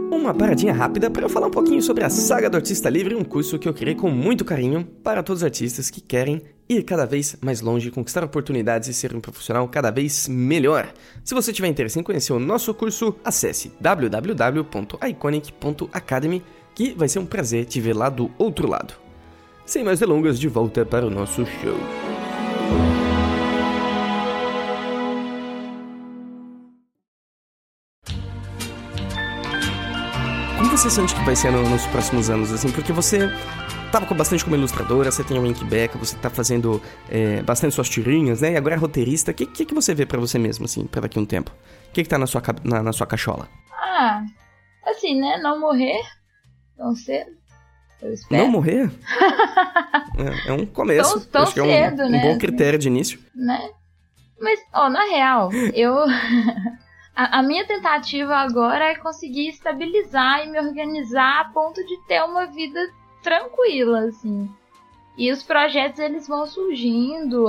Uma paradinha rápida para eu falar um pouquinho sobre a Saga do Artista Livre, um curso que eu criei com muito carinho para todos os artistas que querem ir cada vez mais longe, conquistar oportunidades e ser um profissional cada vez melhor. Se você tiver interesse em conhecer o nosso curso, acesse www.iconic.academy, que vai ser um prazer te ver lá do outro lado. Sem mais delongas, de volta para o nosso show. Como você sente que vai ser no- nos próximos anos, assim? Porque você tava com bastante como ilustradora, você tem o Inkback, você tá fazendo é, bastante suas tirinhas, né? E agora é roteirista. O que, que, que você vê pra você mesmo, assim, pra daqui a um tempo? O que, que tá na sua, na, na sua cachola? Ah, assim, né? Não morrer tão cedo. Não morrer? é, é um começo. Tão- tão Acho que é um, cedo, um né? bom critério de início. né? Mas, ó, na real, eu. a, a minha tentativa agora é conseguir estabilizar e me organizar a ponto de ter uma vida tranquila, assim. E os projetos eles vão surgindo.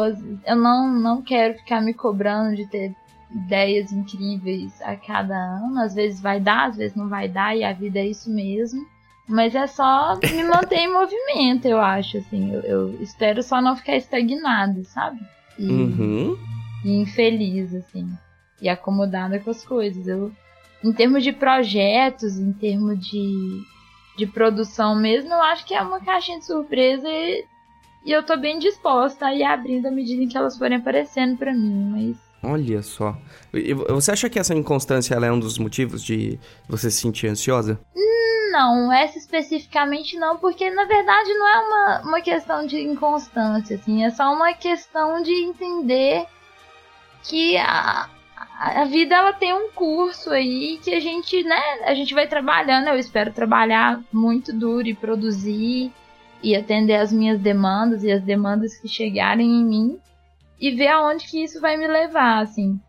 Eu não, não quero ficar me cobrando de ter ideias incríveis a cada ano. Às vezes vai dar, às vezes não vai dar, e a vida é isso mesmo. Mas é só me manter em movimento, eu acho, assim. Eu, eu espero só não ficar estagnado, sabe? E, Uhum. e infeliz, assim. E acomodada com as coisas. Eu, em termos de projetos, em termos de, de produção mesmo, eu acho que é uma caixinha de surpresa e, e eu tô bem disposta a ir abrindo à medida em que elas forem aparecendo pra mim. Mas Olha só. E- Você acha que essa inconstância é um dos motivos de você se sentir ansiosa? Não, essa especificamente não, porque na verdade não é uma, uma questão de inconstância, assim, é só uma questão de entender que a, a vida ela tem um curso aí que a gente, né, a gente vai trabalhando, eu espero trabalhar muito duro e produzir e atender as minhas demandas e as demandas que chegarem em mim e ver aonde que isso vai me levar, assim,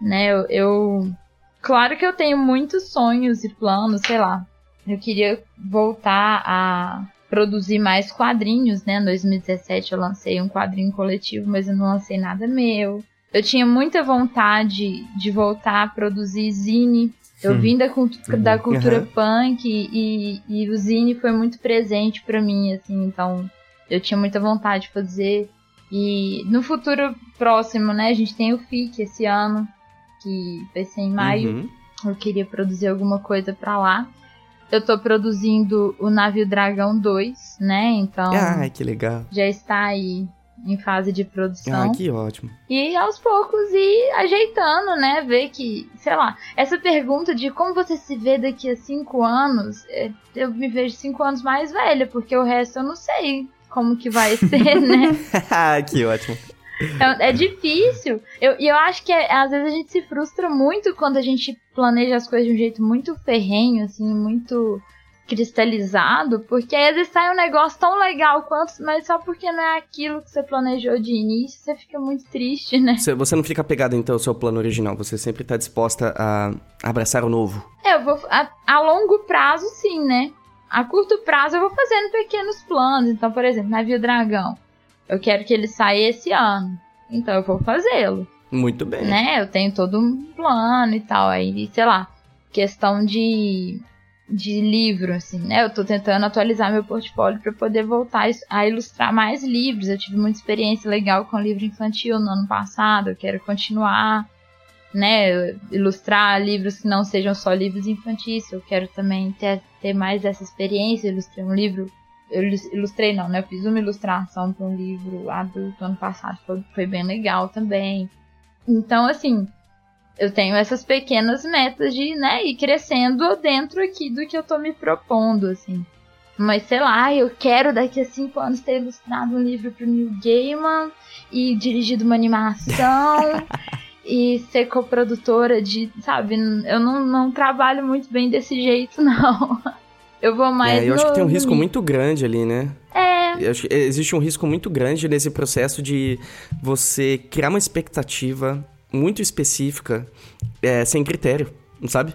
né, eu, eu claro que eu tenho muitos sonhos e planos, sei lá, eu queria voltar a produzir mais quadrinhos, né? Em 2017 eu lancei um quadrinho coletivo, mas eu não lancei nada meu. Eu tinha muita vontade de voltar a produzir zine. Eu Hum. vim da, cultu- da cultura Uhum. punk e, e o zine foi muito presente pra mim, assim, então eu tinha muita vontade de fazer. E no futuro próximo, né, a gente tem o FIC esse ano, que vai ser em maio Uhum. eu queria produzir alguma coisa pra lá. Eu tô produzindo o Navio Dragão 2, né? Então Ai, que legal. já está aí em fase de produção. Ah, que ótimo. E aos poucos ir ajeitando, né? Ver que, sei lá, essa pergunta de como você se vê daqui a cinco anos, é, eu me vejo cinco anos mais velha, porque o resto eu não sei como que vai ser, né? que ótimo. É, é difícil. Eu- E eu, acho que é- às vezes a gente se frustra muito quando a gente planeja as coisas de um jeito muito ferrenho, assim, muito cristalizado, porque aí às vezes sai um negócio tão legal quanto, mas só porque não é aquilo que você planejou de início, você fica muito triste, né? Você, não fica pegado então ao seu plano original, você sempre tá disposta a abraçar o novo. É, eu vou. A, a longo prazo, sim, né? A curto prazo eu vou fazendo pequenos planos. Então, por exemplo, Navio Dragão. Eu quero que ele saia esse ano. Então eu vou fazê-lo. Muito bem. né? Eu tenho todo um plano e tal. Aí, sei lá, questão de, de livro, assim, né? Eu tô tentando atualizar meu portfólio para poder voltar a ilustrar mais livros. Eu tive muita experiência legal com livro infantil no ano passado. Eu quero continuar, né? Ilustrar livros que não sejam só livros infantis. Eu quero também ter, ter mais essa experiência. Eu ilustrei um livro. Eu ilus- ilustrei, não, né? Eu fiz uma ilustração para um livro adulto ano passado. Foi, foi bem legal também. Então, assim, eu tenho essas pequenas metas de, né, ir crescendo dentro aqui do que eu tô me propondo, assim. Mas sei lá, eu quero daqui a cinco anos ter ilustrado um livro pro Neil Gaiman e dirigido uma animação e ser coprodutora de, sabe, eu não, não trabalho muito bem desse jeito, não. Eu vou mais É, eu acho no- que tem um risco muito grande ali, né? É, Eu acho que existe um risco muito grande nesse processo de você criar uma expectativa muito específica é, sem critério, sabe?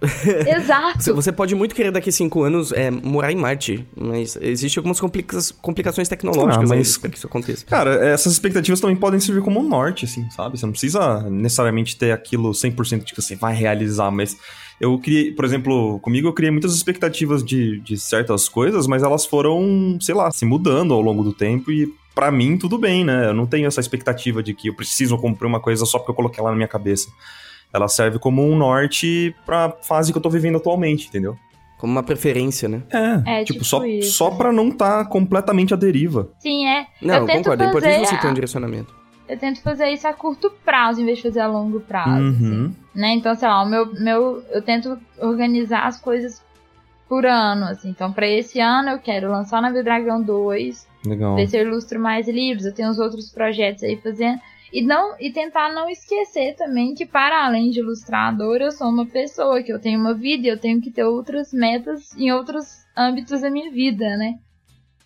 Exato. Você- pode muito querer daqui a cinco anos é, morar em Marte, mas existem algumas complica complicações tecnológicas Ah, mas- para que isso aconteça. Cara, essas expectativas também podem servir como um norte, assim, sabe? Você não precisa necessariamente ter aquilo 100% de que você vai realizar, mas eu criei, por exemplo, comigo eu criei muitas expectativas de, de certas coisas, mas elas foram, sei lá, se mudando ao longo do tempo e pra mim tudo bem, né? Eu não tenho essa expectativa de que eu preciso comprar uma coisa só porque eu coloquei ela na minha cabeça. Ela serve como um norte pra fase que eu tô vivendo atualmente, entendeu? Como uma preferência, né? É, É, tipo, tipo só, isso. só pra não estar completamente à deriva. Sim, é. Não, eu eu concordo. É importante você ter um direcionamento. Eu tento fazer isso a curto prazo, em vez de fazer a longo prazo. Uhum. né? Então, sei lá, o meu, meu, eu tento organizar as coisas por ano, assim. Então, pra esse ano eu quero lançar Navio Dragão 2, Legal. ver se eu ilustro mais livros, eu tenho uns outros projetos aí fazendo. E, não, e tentar não esquecer também que, para além de ilustradora, eu sou uma pessoa, que eu tenho uma vida e eu tenho que ter outras metas em outros âmbitos da minha vida, né?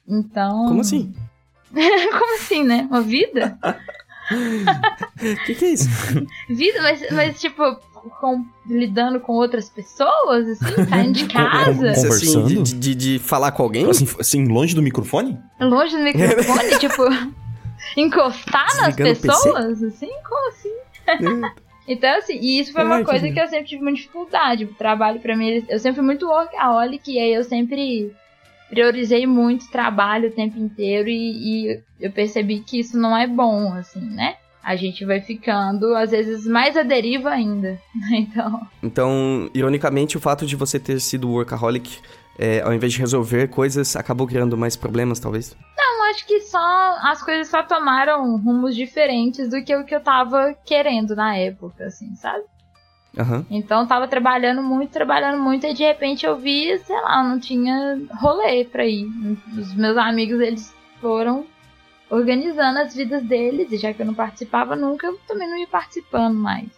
Então. Como assim? Como assim, né? Uma vida? O que, que é isso? Vida, mas, mas tipo, com- lidando com outras pessoas, assim, saindo de casa, assim, de, Conversando? de, de- de falar com alguém? Assim, assim, longe do microfone? longe do microfone, tipo, encostar nas Desligando PC? pessoas, assim? Como assim? Então, assim, e isso foi uma Ai, coisa que eu sempre tive muita dificuldade. O trabalho pra mim, eu sempre fui muito workaholic e aí eu sempre priorizei muito trabalho o tempo inteiro e, e eu percebi que isso não é bom, assim, né? A gente vai ficando, às vezes, mais à deriva ainda. Então, Então, ironicamente, o fato de você ter sido workaholic, é, ao invés de resolver coisas, acabou criando mais problemas, talvez. eu acho que só as coisas só tomaram rumos diferentes do que o que eu tava querendo na época, assim, sabe? Aham. Então eu tava trabalhando muito, trabalhando muito, e de repente eu vi, sei lá, não tinha rolê pra ir. Os meus amigos, eles foram organizando as vidas deles, e já que eu não participava nunca, eu também não ia participando mais.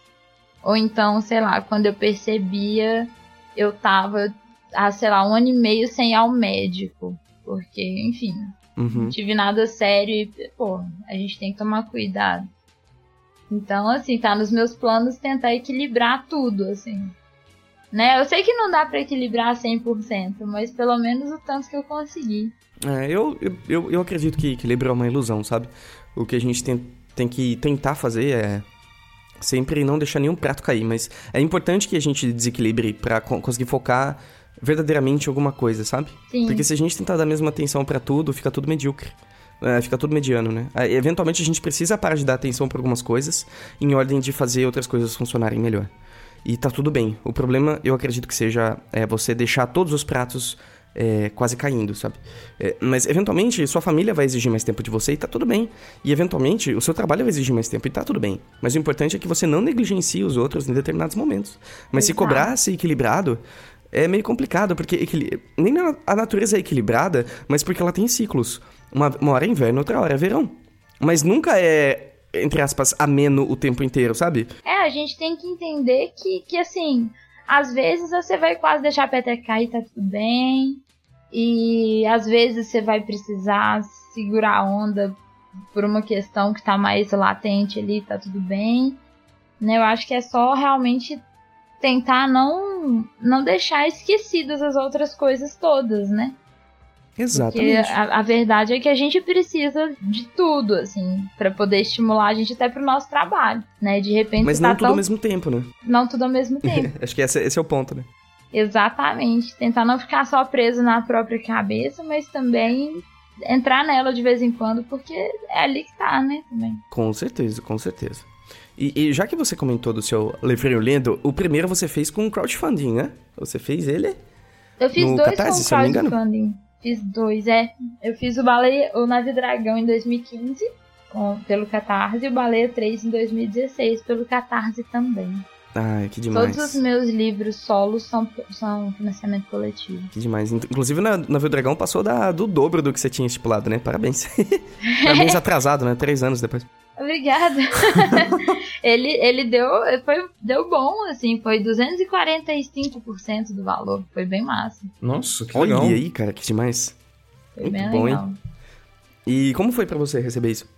Ou então, sei lá, quando eu percebia, eu tava, há, sei lá, um ano e meio sem ir ao médico. Porque, enfim, Uhum. não tive nada sério e, pô, a gente tem que tomar cuidado. Então, assim, tá nos meus planos tentar equilibrar tudo, assim. Né? Eu sei que não dá pra equilibrar 100%, mas pelo menos o tanto que eu consegui. É, eu, eu- eu, acredito que equilíbrio é uma ilusão, sabe? O que a gente tem, tem que tentar fazer é sempre não deixar nenhum prato cair, mas é importante que a gente desequilibre pra co- conseguir focar verdadeiramente em alguma coisa, sabe? Sim. Porque se a gente tentar dar a mesma atenção pra tudo, fica tudo medíocre. É, fica tudo mediano, né? Aí, eventualmente a gente precisa parar de dar atenção pra algumas coisas em ordem de fazer outras coisas funcionarem melhor. E tá tudo bem. O problema, eu acredito que seja é, você deixar todos os pratos é, quase caindo, sabe? É, mas eventualmente sua família vai exigir mais tempo de você e tá tudo bem. E eventualmente o seu trabalho vai exigir mais tempo e tá tudo bem. Mas o importante é que você não negligencie os outros em determinados momentos. Mas se Exato. cobrar ser equilibrado, é meio complicado, porque equili- nem a natureza é equilibrada, mas porque ela tem ciclos. Uma, uma hora é inverno, outra hora é verão. Mas nunca é, entre aspas, ameno o tempo inteiro, sabe? É, a gente tem que entender que, que assim, às vezes você vai quase deixar a peteca cair, tá tudo bem. E às vezes você vai precisar segurar a onda por uma questão que tá mais latente ali, tá tudo bem. Né? Eu acho que é só realmente tentar não, não deixar esquecidas as outras coisas todas, né? Porque Exatamente. a, a verdade é que a gente precisa de tudo, assim, pra poder estimular a gente até pro nosso trabalho, né? De repente Mas você não tá tudo tão ao mesmo tempo, né? não tudo ao mesmo tempo. Acho que esse, esse é o ponto, né? Exatamente. Tentar não ficar só preso na própria cabeça, mas também entrar nela de vez em quando, porque é ali que tá, né? Também. Com certeza, com certeza. E, e já que você comentou do seu livrinho lindo, o primeiro você fez com crowdfunding, né? Você fez ele? Eu fiz dois Catarse, com se eu não me engano? crowdfunding. Fiz dois, é. Eu fiz o Baleia, o Nave Dragão em 2015, com, pelo Catarse, e o Baleia 3 em 2016, pelo Catarse também. Ai, que demais. Todos os meus livros solos são, são financiamento coletivo. Que demais. Inclusive, na Navio Dragão passou da, do dobro do que você tinha estipulado, né? Parabéns. Parabéns atrasado, né? Três anos depois. Obrigada. ele, ele deu, foi, deu bom, assim, foi 245% do valor. Foi bem massa. Nossa, que Olha legal. aí, cara, que demais. Foi Muito bem bom, legal. E como foi pra você receber isso?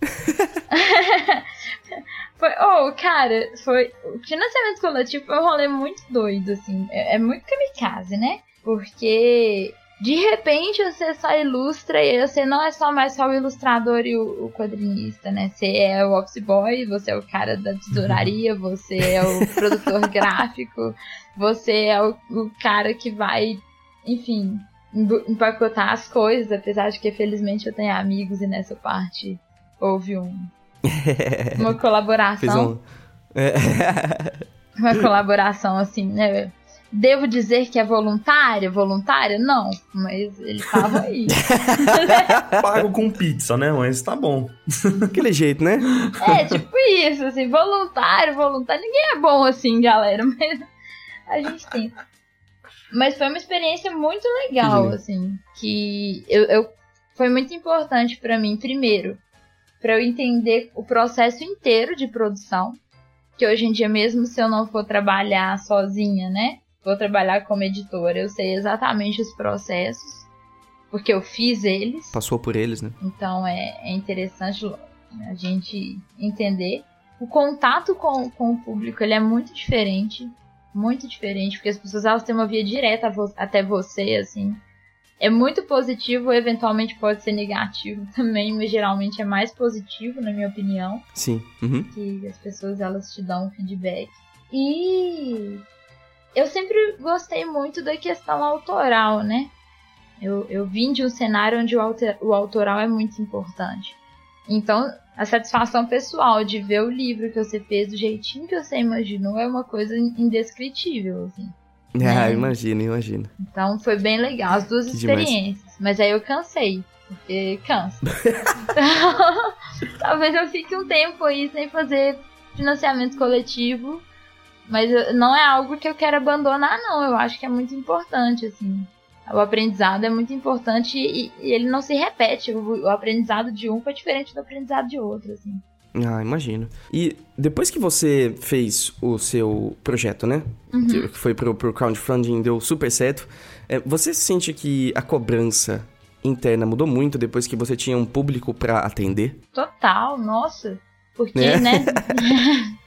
Foi, oh, cara, foi. O financiamento coletivo foi um rolê muito doido, assim. É, é muito kamikaze, né? Porque de repente você só ilustra e você não é só mais só o ilustrador e o, o quadrinista, né? Você é o office boy, você é o cara da tesouraria, você é o produtor gráfico, você é o, o, cara que vai, enfim, empacotar as coisas, apesar de que felizmente eu tenho amigos e nessa parte houve um, uma colaboração. Um... uma colaboração assim, né? Devo dizer que é voluntária? Voluntária? Não, mas ele tava aí. Pago com pizza, né? Mas tá bom. Aquele jeito, né? É, tipo isso, assim, voluntário, voluntário. Ninguém é bom assim, galera, mas a gente tenta. Mas foi uma experiência muito legal, assim, que eu, eu foi muito importante para mim, primeiro, para eu entender o processo inteiro de produção, que hoje em dia mesmo se eu não for trabalhar sozinha, né, vou trabalhar como editora, eu sei exatamente os processos, porque eu fiz eles. Passou por eles, né? Então é, é interessante a gente entender. O contato com, com o público ele é muito diferente, muito diferente, porque as pessoas elas têm uma via direta até você, assim. É muito positivo, eventualmente pode ser negativo também, mas geralmente é mais positivo, na minha opinião. Sim. Uhum. Que as pessoas elas te dão feedback. E eu sempre gostei muito da questão autoral, né? Eu, eu vim de um cenário onde o, alter, o autoral é muito importante. Então, a satisfação pessoal de ver o livro que você fez do jeitinho que você imaginou é uma coisa indescritível, assim. Ah, né? imagina, imagina. Então foi bem legal as duas que experiências. Demais. Mas aí eu cansei, porque cansa. então, talvez eu fique um tempo aí sem fazer financiamento coletivo mas não é algo que eu quero abandonar, não. Eu acho que é muito importante, assim. O aprendizado é muito importante e, e ele não se repete. O, o, aprendizado de um foi diferente do aprendizado de outro, assim. Ah, imagino. E depois que você fez o seu projeto, né? Uhum. Que foi pro, pro crowdfunding, deu super certo. É, você sente que a cobrança interna mudou muito depois que você tinha um público para atender? Total, nossa. Porque, é. né?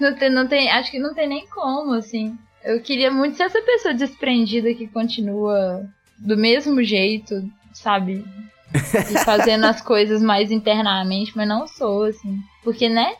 não, tem, não tem, acho que não tem nem como, assim. Eu queria muito ser essa pessoa desprendida que continua do mesmo jeito, sabe? E fazendo as coisas mais internamente, mas não sou, assim. Porque, né?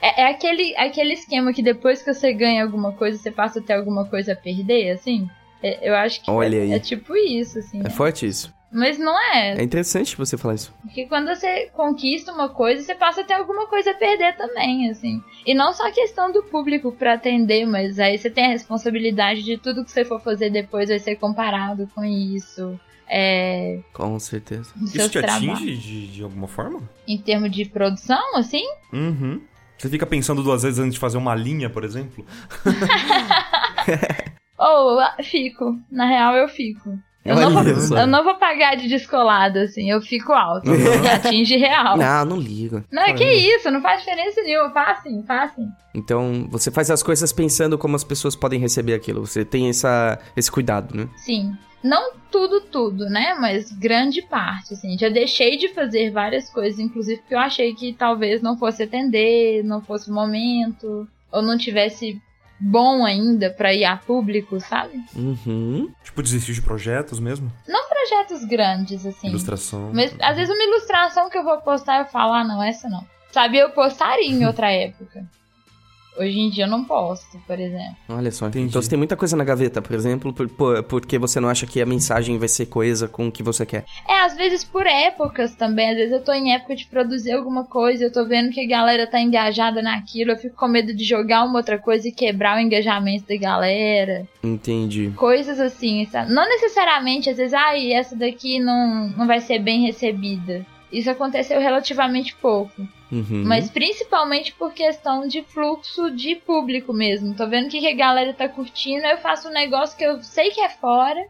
É, é, aquele, aquele esquema que depois que você ganha alguma coisa, você passa a ter alguma coisa a perder, assim. É, eu acho que Olha é, aí. é tipo isso, assim. É né? forte isso. Mas não é. É interessante você falar isso. Porque quando você conquista uma coisa, você passa a ter alguma coisa a perder também, assim. E não só a questão do público para atender, mas aí você tem a responsabilidade de tudo que você for fazer depois vai ser comparado com isso. É... Com certeza. Isso te atinge de, de alguma forma? Em termos de produção, assim? Uhum. Você fica pensando duas vezes antes de fazer uma linha, por exemplo? Ou oh, fico. Na real, eu fico. Eu não, vou, eu não, vou, pagar de descolado, assim, eu fico alto. Uhum. atinge real. Não, não ligo. Não, é que isso, não faz diferença nenhuma. Faz sim, faz sim. Então, você faz as coisas pensando como as pessoas podem receber aquilo. Você tem essa, esse cuidado, né? Sim. Não tudo, tudo, né? Mas grande parte, assim. Já deixei de fazer várias coisas, inclusive porque eu achei que talvez não fosse atender, não fosse o momento, ou não tivesse bom ainda para ir a público, sabe? Uhum. Tipo, desistir de projetos mesmo? Não projetos grandes, assim. Ilustração. Mas às vezes uma ilustração que eu vou postar eu falo, ah, não, essa não. Sabe, eu postaria em outra época. Hoje em dia eu não posso, por exemplo. Olha só, Entendi. então você tem muita coisa na gaveta, por exemplo, por, por, porque você não acha que a mensagem vai ser coisa com o que você quer. É, às vezes por épocas também. Às vezes eu tô em época de produzir alguma coisa, eu tô vendo que a galera tá engajada naquilo, eu fico com medo de jogar uma outra coisa e quebrar o engajamento da galera. Entendi. Coisas assim, sabe? Não necessariamente, às vezes, ah, essa daqui não, não vai ser bem recebida. Isso aconteceu relativamente pouco. Uhum. Mas principalmente por questão de fluxo de público mesmo. Tô vendo que a galera tá curtindo, eu faço um negócio que eu sei que é fora.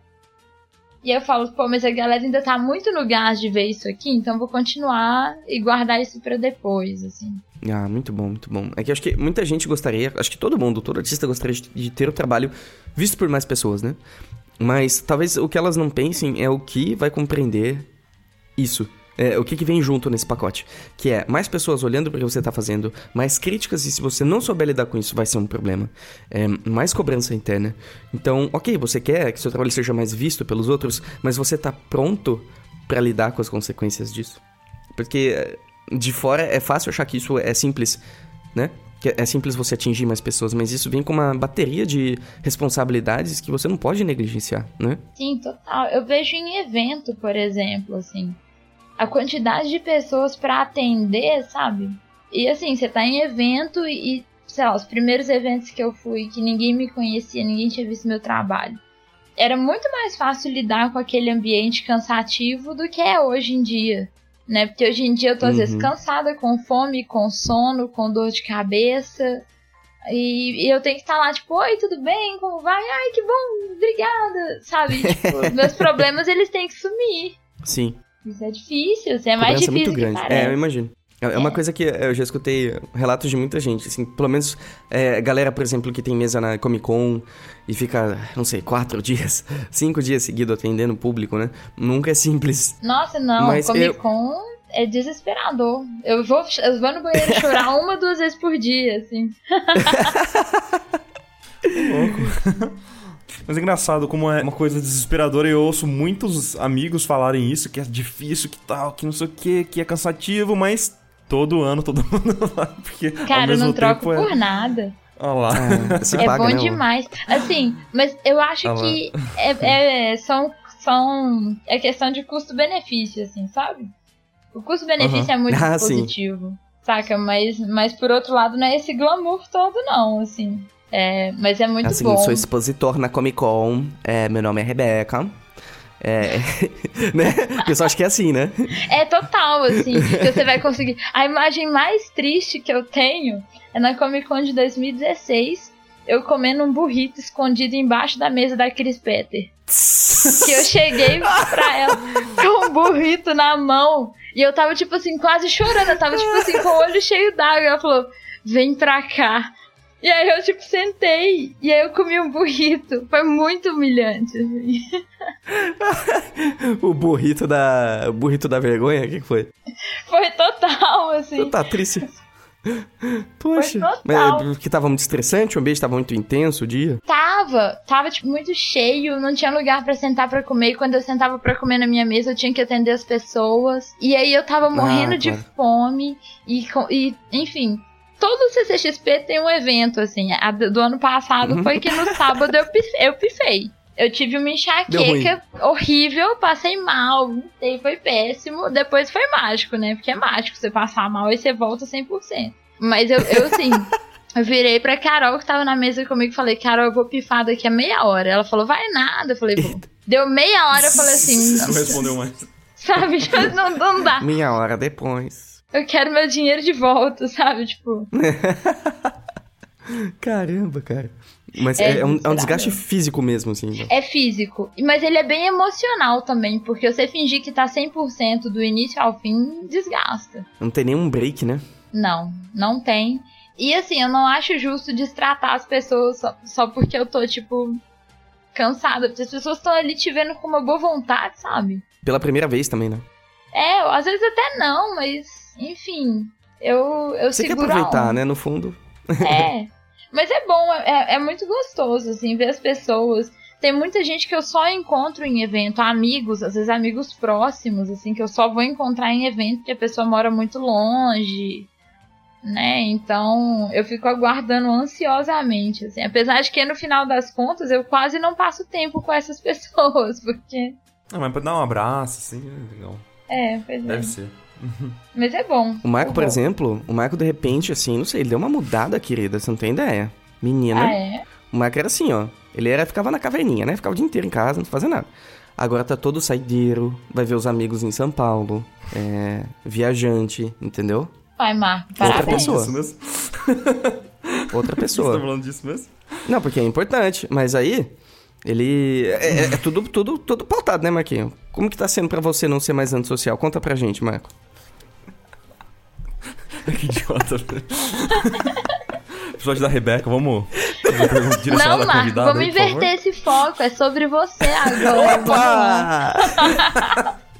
E eu falo, pô, mas a galera ainda tá muito no gás de ver isso aqui, então vou continuar e guardar isso para depois, assim. Ah, muito bom, muito bom. É que acho que muita gente gostaria, acho que todo mundo, todo artista gostaria de ter o trabalho visto por mais pessoas, né? Mas talvez o que elas não pensem é o que vai compreender isso é, o que, que vem junto nesse pacote? Que é mais pessoas olhando para o que você está fazendo, mais críticas, e se você não souber lidar com isso, vai ser um problema. É, mais cobrança interna. Então, ok, você quer que seu trabalho seja mais visto pelos outros, mas você está pronto para lidar com as consequências disso? Porque é, de fora é fácil achar que isso é simples, né? É simples você atingir mais pessoas, mas isso vem com uma bateria de responsabilidades que você não pode negligenciar, né? Sim, total. Eu vejo em evento, por exemplo, assim, a quantidade de pessoas para atender, sabe? E assim, você tá em evento e, sei lá, os primeiros eventos que eu fui, que ninguém me conhecia, ninguém tinha visto meu trabalho. Era muito mais fácil lidar com aquele ambiente cansativo do que é hoje em dia né? Porque hoje em dia eu tô às vezes uhum. cansada, com fome, com sono, com dor de cabeça. E, e eu tenho que estar lá, tipo, oi, tudo bem? Como vai? Ai, que bom, obrigada. Sabe? Tipo, meus problemas eles têm que sumir. Sim. Isso é difícil, isso é mais difícil. É muito grande. É, eu imagino. É, é uma coisa que eu já escutei relatos de muita gente, assim, pelo menos é, galera, por exemplo, que tem mesa na Comic Con e fica, não sei, quatro dias, cinco dias seguidos atendendo o público, né? Nunca é simples. Nossa, não, Mas Comic eu... Con é desesperador. Eu vou, eu vou no banheiro chorar uma, duas vezes por dia, assim. louco. Mas é engraçado como é uma coisa desesperadora. Eu ouço muitos amigos falarem isso, que é difícil, que tal, que não sei o que, que é cansativo, mas todo ano todo mundo vai, porque Cara, eu não troco é... por nada. Olha lá. É, é paga, bom né, demais. Assim, mas eu acho Olha que é, é, são, são. É questão de custo-benefício, assim, sabe? O custo-benefício uhum. é muito ah, positivo. Sim. Saca? Mas, mas por outro lado, não é esse glamour todo, não, assim. É, mas é muito assim, bom. Eu sou expositor na Comic Con. É, meu nome é Rebeca. É, né? O pessoal acha que é assim, né? É total, assim. que você vai conseguir. A imagem mais triste que eu tenho é na Comic Con de 2016. Eu comendo um burrito escondido embaixo da mesa da Chris Petter. que eu cheguei pra ela com um burrito na mão. E eu tava, tipo assim, quase chorando. Eu tava, tipo assim, com o olho cheio d'água. Ela falou: vem pra cá. E aí eu, tipo, sentei. E aí eu comi um burrito. Foi muito humilhante, assim. o burrito da. O burrito da vergonha? O que foi? Foi total, assim. Tá triste. Poxa, mas é porque tava muito estressante, o ambiente tava muito intenso o dia? Tava, tava tipo muito cheio, não tinha lugar para sentar para comer. E quando eu sentava para comer na minha mesa, eu tinha que atender as pessoas. E aí eu tava morrendo ah, de fome e, e enfim, todo CCXP tem um evento, assim. A do ano passado uhum. foi que no sábado eu, eu pifei. Eu tive uma enxaqueca horrível, passei mal, foi péssimo. Depois foi mágico, né? Porque é mágico você passar mal e você volta 100%. Mas eu, eu assim, eu virei pra Carol que tava na mesa comigo e falei: Carol, eu vou pifar daqui a meia hora. Ela falou: vai nada. Eu falei: vou. Deu meia hora, eu falei assim. Não respondeu mais. Sabe? Não, não dá. Meia hora depois eu quero meu dinheiro de volta, sabe? Tipo. Caramba, cara. Mas é, é, um, é, um, desgaste físico mesmo, assim. Então. É físico. Mas ele é bem emocional também, porque você fingir que tá 100% do início ao fim desgasta. Não tem nenhum break, né? Não, não tem. E assim, eu não acho justo destratar as pessoas só, só porque eu tô, tipo, cansada. Porque as pessoas estão ali te vendo com uma boa vontade, sabe? Pela primeira vez também, né? É, às vezes até não, mas enfim, eu, eu Você seguro quer aproveitar, né, no fundo. É, mas é bom, é, é muito gostoso, assim, ver as pessoas. Tem muita gente que eu só encontro em evento, amigos, às vezes amigos próximos, assim, que eu só vou encontrar em evento porque a pessoa mora muito longe, né? Então eu fico aguardando ansiosamente, assim. Apesar de que no final das contas eu quase não passo tempo com essas pessoas, porque. Não, mas pra dar um abraço, assim, é legal. É, pois Deve é. ser. Mas é bom. O Marco, é por exemplo, o Marco de repente, assim, não sei, ele deu uma mudada, querida, você não tem ideia. Menina. Ah, é? O Marco era assim, ó. Ele era, ficava na caverninha, né? Ficava o dia inteiro em casa, não fazia nada. Agora tá todo saideiro, vai ver os amigos em São Paulo, é, viajante, entendeu? Vai, Marco, parabéns. Outra pessoa. Outra pessoa. Você tá falando disso mesmo? Não, porque é importante, mas aí ele. É, é, é, tudo, tudo, tudo pautado, né, Marquinho? Como que tá sendo para você não ser mais antissocial? Conta pra gente, Marco. que idiota. Episódio da Rebeca, vamos. Não, Marco, vamos aí, inverter esse foco. É sobre você agora. Opa!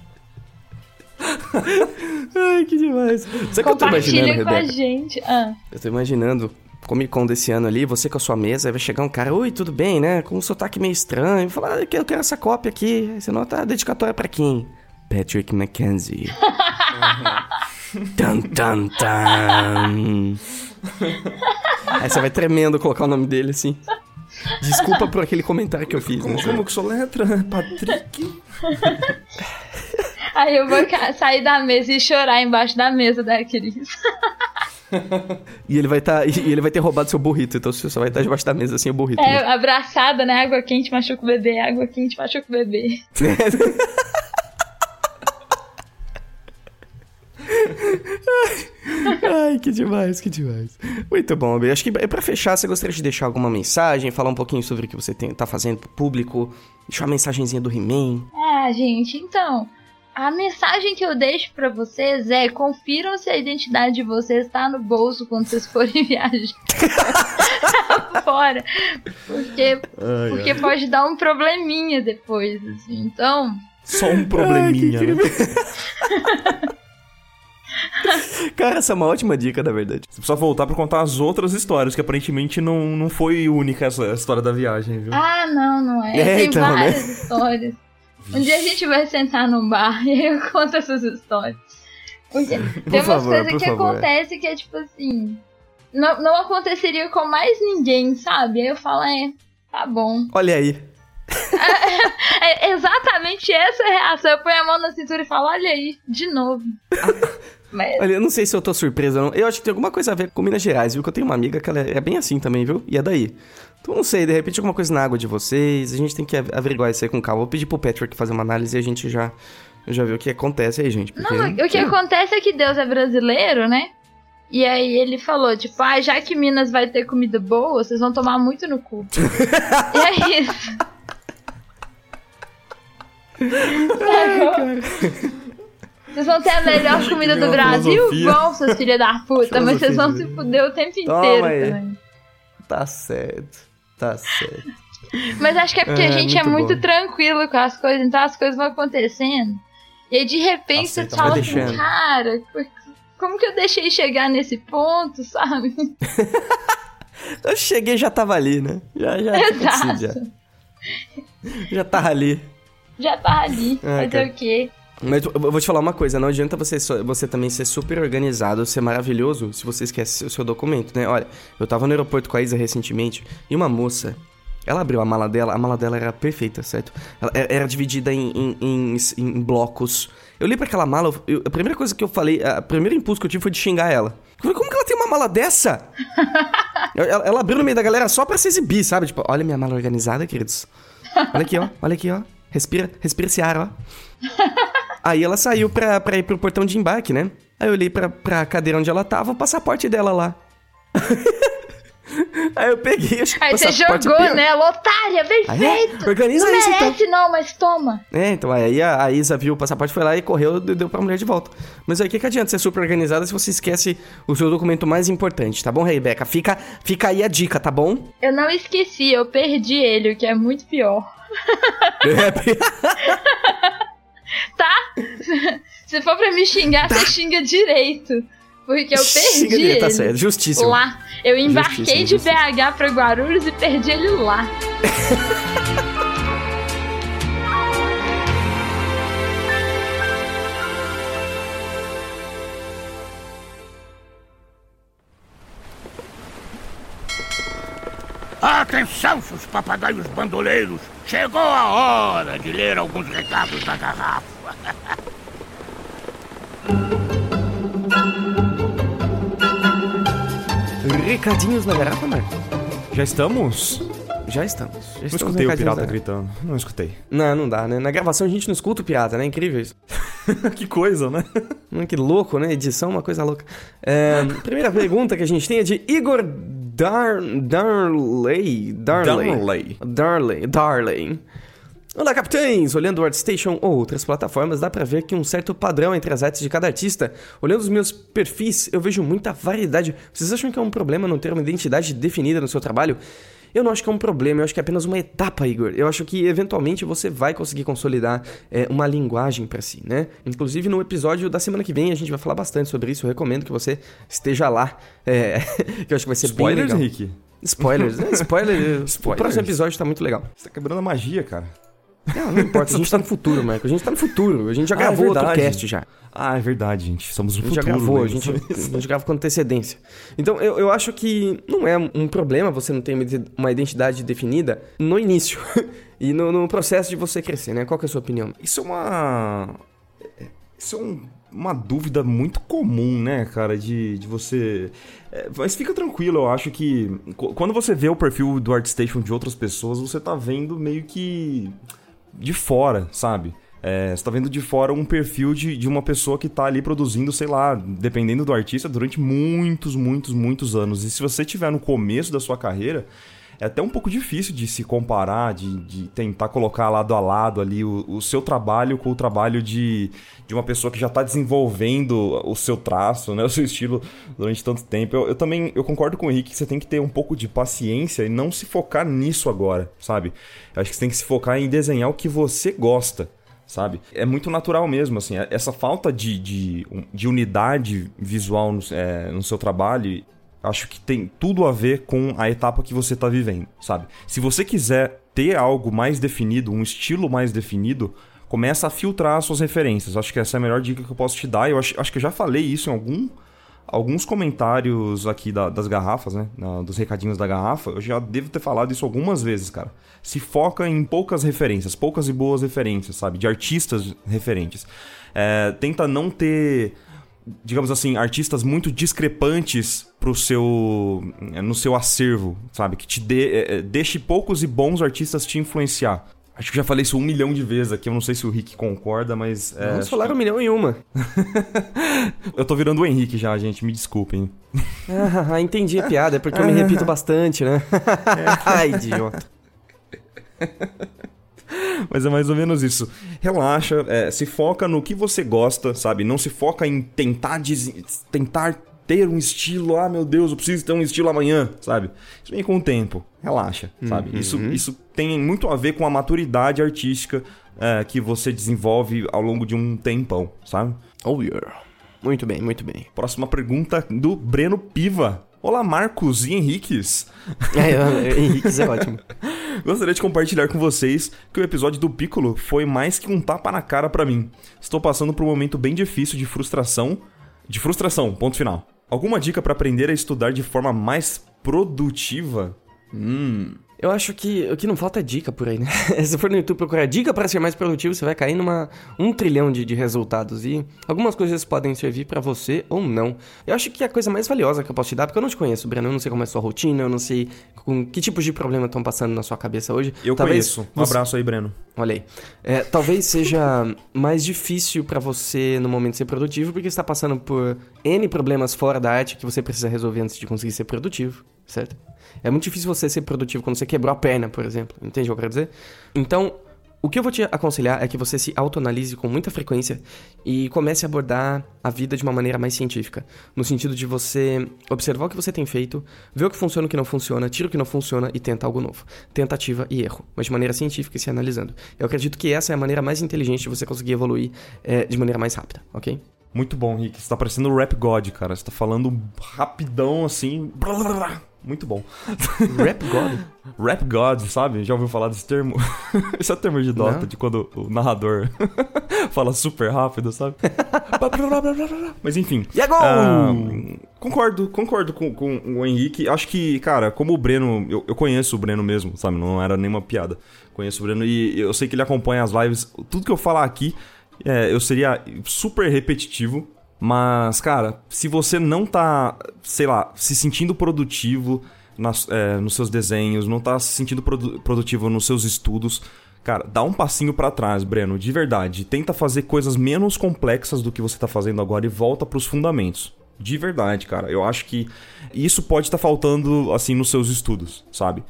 Ai, que demais. Sabe que eu tô imaginando, Compartilha com a Rebeca? gente. Ah. Eu tô imaginando Comic Con desse ano ali, você com a sua mesa, aí vai chegar um cara, oi, tudo bem, né? Com um sotaque meio estranho, e falar, ah, eu quero essa cópia aqui. Você nota a dedicatória pra quem? Patrick McKenzie. Tan, tan, tan. Aí você vai tremendo colocar o nome dele assim. Desculpa por aquele comentário que eu fiz. Como, né? como que sou letra? Patrick? Aí eu vou sair da mesa e chorar embaixo da mesa da Cris. E ele vai tá, e ele vai ter roubado seu burrito, então você só vai estar debaixo da mesa assim o burrito. É, abraçada, né? Água quente machuca o bebê, água quente machuca o bebê. Ai, que demais, que demais. Muito bom, Bê. Acho que é pra fechar, você gostaria de deixar alguma mensagem, falar um pouquinho sobre o que você tem, tá fazendo pro público, deixar uma mensagenzinha do He-Man. Ah, gente, então. A mensagem que eu deixo pra vocês é: confiram se a identidade de vocês tá no bolso quando vocês forem viajar fora. Porque, porque pode dar um probleminha depois, assim. Então, Só um probleminha, né? Cara, essa é uma ótima dica, na verdade. Você precisa voltar pra contar as outras histórias, que aparentemente não, não foi única essa história da viagem, viu? ah, não, não é. É, Tem então, né? várias histórias. Um dia a gente vai sentar num bar e aí eu conto essas histórias. Porque tem umas coisas por que favor. acontecem que é tipo assim. Não, não aconteceria com mais ninguém, sabe? Aí eu falo, é, tá bom. Olha aí. É exatamente essa a reação. Eu ponho a mão na cintura e falo, olha aí, de novo. Mas Olha, eu não sei se eu tô surpreso ou não. Eu acho que tem alguma coisa a ver com Minas Gerais, viu? Que eu tenho uma amiga que ela é bem assim também, viu? E é daí. Então, não sei, de repente alguma coisa na água de vocês. A gente tem que av- averiguar isso aí com calma. Vou pedir pro Patrick fazer uma análise e a gente já, já vê o que acontece aí, gente. Porque... Não, o que acontece é que Deus é brasileiro, né? E aí ele falou, tipo, ah, já que Minas vai ter comida boa, vocês vão tomar muito no cu. e é isso. Vocês vão ter a melhor comida do Brasil? filosofia. Vão, seus filhos da puta, mas vocês vão se fuder o tempo Toma inteiro aí. também. Tá certo. Tá certo. Mas acho que é porque É, a gente é muito muito bom. tranquilo com as coisas, então as coisas vão acontecendo. E aí de repente Aceita, você fala assim, deixando. cara, como que eu deixei chegar nesse ponto, sabe? Eu cheguei e já tava ali, né? Já, já acontecido, já. Exato. Já tava ali. Já tá ali. Ah, Fazer cara. o quê? Mas eu vou te falar uma coisa, não adianta você, você também ser super organizado, ser maravilhoso, se você esquece o seu documento, né? Olha, eu tava no aeroporto com a Isa recentemente e uma moça, ela abriu a mala dela, a mala dela era perfeita, certo? Ela era, dividida em, em, em- em blocos. Eu li pra aquela mala, eu- a primeira coisa que eu falei, a primeiro impulso que eu tive foi de xingar ela. Falei, como que ela tem uma mala dessa? ela, ela abriu no meio da galera só pra se exibir, sabe? Tipo, olha minha mala organizada, queridos. Olha aqui, ó, olha aqui, ó. Respira, respira esse ar, ó. Aí ela saiu pra, pra ir pro portão de embarque, né? Aí eu olhei pra, pra cadeira onde ela tava, o passaporte dela lá. Aí eu peguei, acho que o Aí você passaporte jogou, pior. né? Otária, bem Ah, é? feito. Organiza não isso, então. merece não, mas toma. É, então aí a, a Isa viu o passaporte, foi lá e correu e deu pra mulher de volta. Mas aí o que, que adianta ser super organizada se você esquece o seu documento mais importante, tá bom, Rebeca? Fica, fica aí a dica, tá bom? Eu não esqueci, eu perdi ele, o que é muito pior. Tá? Se for pra me xingar, você xinga direito. Porque eu perdi Xinga dele, ele. Tá certo, justíssimo. Lá. Eu embarquei Justíssimo, de BH pra Guarulhos e perdi ele lá. Atenção, seus papagaios bandoleiros! Chegou a hora de ler alguns recados da garrafa. Recadinhos na garrafa, Marco? Já estamos? Já estamos. Já Não estamos escutei o pirata gritando. Não escutei. Não, não dá, né? Na gravação a gente não escuta o pirata, né? Incrível isso. que coisa, né? Hum, Que louco, né? Edição, uma coisa louca. É, primeira pergunta que a gente tem é de Igor Dar... Darley. Darley. Darley. Darley. Darley. Olá, capitães! Olhando o ArtStation ou outras plataformas, dá pra ver que um certo padrão entre as artes de cada artista. Olhando os meus perfis, eu vejo muita variedade. Vocês acham que é um problema não ter uma identidade definida no seu trabalho? Eu não acho que é um problema, eu acho que é apenas uma etapa, Igor. Eu acho que eventualmente você vai conseguir consolidar é, uma linguagem para si, né? Inclusive no episódio da semana que vem a gente vai falar bastante sobre isso. Eu recomendo que você esteja lá, é, que eu acho que vai ser Spoilers, bem legal. Rick? Spoilers, né? Spoiler. O Spoilers. próximo episódio tá muito legal. Você tá quebrando a magia, cara. Não, não importa, a gente tá no futuro, Marco. A gente tá no futuro. A gente já Ah, é gravou outro verdade. cast já. Ah, é verdade, gente. Somos o A gente futuro. já gravou, a gente, a gente grava com antecedência. Então, eu, eu acho que não é um problema você não ter uma ide- uma identidade definida no início e no, no processo de você crescer, né? Qual que é a sua opinião? Isso é uma. Isso é um- uma dúvida muito comum, né, cara, de, de você. É, mas fica tranquilo, eu acho que. qu- Quando você vê o perfil do ArtStation de outras pessoas, você tá vendo meio que. De fora, sabe? É, você tá vendo de fora um perfil de, de uma pessoa que tá ali produzindo, sei lá, dependendo do artista, durante muitos, muitos, muitos anos. E se você tiver no começo da sua carreira, é até um pouco difícil de se comparar, de, de tentar colocar lado a lado ali o, o seu trabalho com o trabalho de, de uma pessoa que já está desenvolvendo o seu traço, né, o seu estilo durante tanto tempo. Eu, eu também eu concordo com o Henrique que você tem que ter um pouco de paciência e não se focar nisso agora, sabe? Eu acho que você tem que se focar em desenhar o que você gosta sabe? É muito natural mesmo, assim, essa falta de, de, de unidade visual no, é, no seu trabalho, acho que tem tudo a ver com a etapa que você tá vivendo, sabe? Se você quiser ter algo mais definido, um estilo mais definido, começa a filtrar as suas referências. Acho que essa é a melhor dica que eu posso te dar. Eu acho, acho que eu já falei isso em algum alguns comentários aqui da- das garrafas, né? Na- dos recadinhos da garrafa, eu já devo ter falado isso algumas vezes, cara. Se foca em poucas referências, poucas e boas referências, sabe? De artistas referentes. É, tenta não ter, digamos assim, artistas muito discrepantes pro seu, no seu acervo, sabe? Que te dê, é, é, deixe poucos e bons artistas te influenciar. Acho que eu já falei isso um milhão de vezes aqui, eu não sei se o Rick concorda, mas... é, Vamos falar um milhão e uma. Eu tô virando o Henrique já, gente, me desculpem. Ah, entendi a piada, é porque eu me repito bastante, né? Ai, idiota. Mas é mais ou menos isso. Relaxa, é, se foca no que você gosta, sabe? Não se foca em tentar, des- tentar ter um estilo. Ah, meu Deus, eu preciso ter um estilo amanhã, sabe? Isso vem com o tempo. Relaxa, sabe? Isso, isso tem muito a ver com a maturidade artística é, que você desenvolve ao longo de um tempão, sabe? Oh, yeah. Muito bem, muito bem. Próxima pergunta do Breno Piva. Olá, Marcos e Henriques. É, eu- Henrique, é ótimo. Gostaria de compartilhar com vocês que o episódio do Piccolo foi mais que um tapa na cara pra mim. Estou passando por um momento bem difícil de frustração. De frustração, ponto final. Alguma dica pra aprender a estudar de forma mais produtiva? Hum. Eu acho que o que não falta é dica por aí, né? Se for no YouTube procurar dica para ser mais produtivo, você vai cair numa um trilhão de, de resultados. E algumas coisas podem servir para você ou não. Eu acho que a coisa mais valiosa que eu posso te dar, porque eu não te conheço, Breno, eu não sei como é a sua rotina, eu não sei com que tipos de problema estão passando na sua cabeça hoje. Eu Talvez conheço. Um você- abraço aí, Breno. Olha aí. É, talvez seja mais difícil pra você no momento ser produtivo, porque você está passando por N problemas fora da arte que você precisa resolver antes de conseguir ser produtivo, certo? É muito difícil você ser produtivo quando você quebrou a perna, por exemplo. Entende o que eu quero dizer? Então, o que eu vou te aconselhar é que você se autoanalise com muita frequência e comece a abordar a vida de uma maneira mais científica. No sentido de você observar o que você tem feito, ver o que funciona e o que não funciona, tira o que não funciona e tenta algo novo. Tentativa e erro, mas de maneira científica e se analisando. Eu acredito que essa é a maneira mais inteligente de você conseguir evoluir eh, de maneira mais rápida, ok? Muito bom, Rick. Você tá parecendo o Rap God, cara. Você tá falando rapidão assim. Muito bom. Rap God? Rap God, sabe? Já ouviu falar desse termo? Esse é o termo de Dota, Não. de quando o narrador fala super rápido, sabe? Mas enfim. E agora? Ah, concordo, concordo com, com o Henrique. Acho que, cara, como o Breno. Eu, eu conheço o Breno mesmo, sabe? Não era nenhuma piada. Conheço o Breno e eu sei que ele acompanha as lives. Tudo que eu falar aqui, é, eu seria super repetitivo. Mas, cara, se você não tá, sei lá, se sentindo produtivo nas- é, nos seus desenhos, não tá se sentindo produ- produtivo nos seus estudos, cara, dá um passinho pra trás, Breno, de verdade. Tenta fazer coisas menos complexas do que você tá fazendo agora e volta pros fundamentos. De verdade, cara. Eu acho que isso pode estar faltando, assim, nos seus estudos, sabe?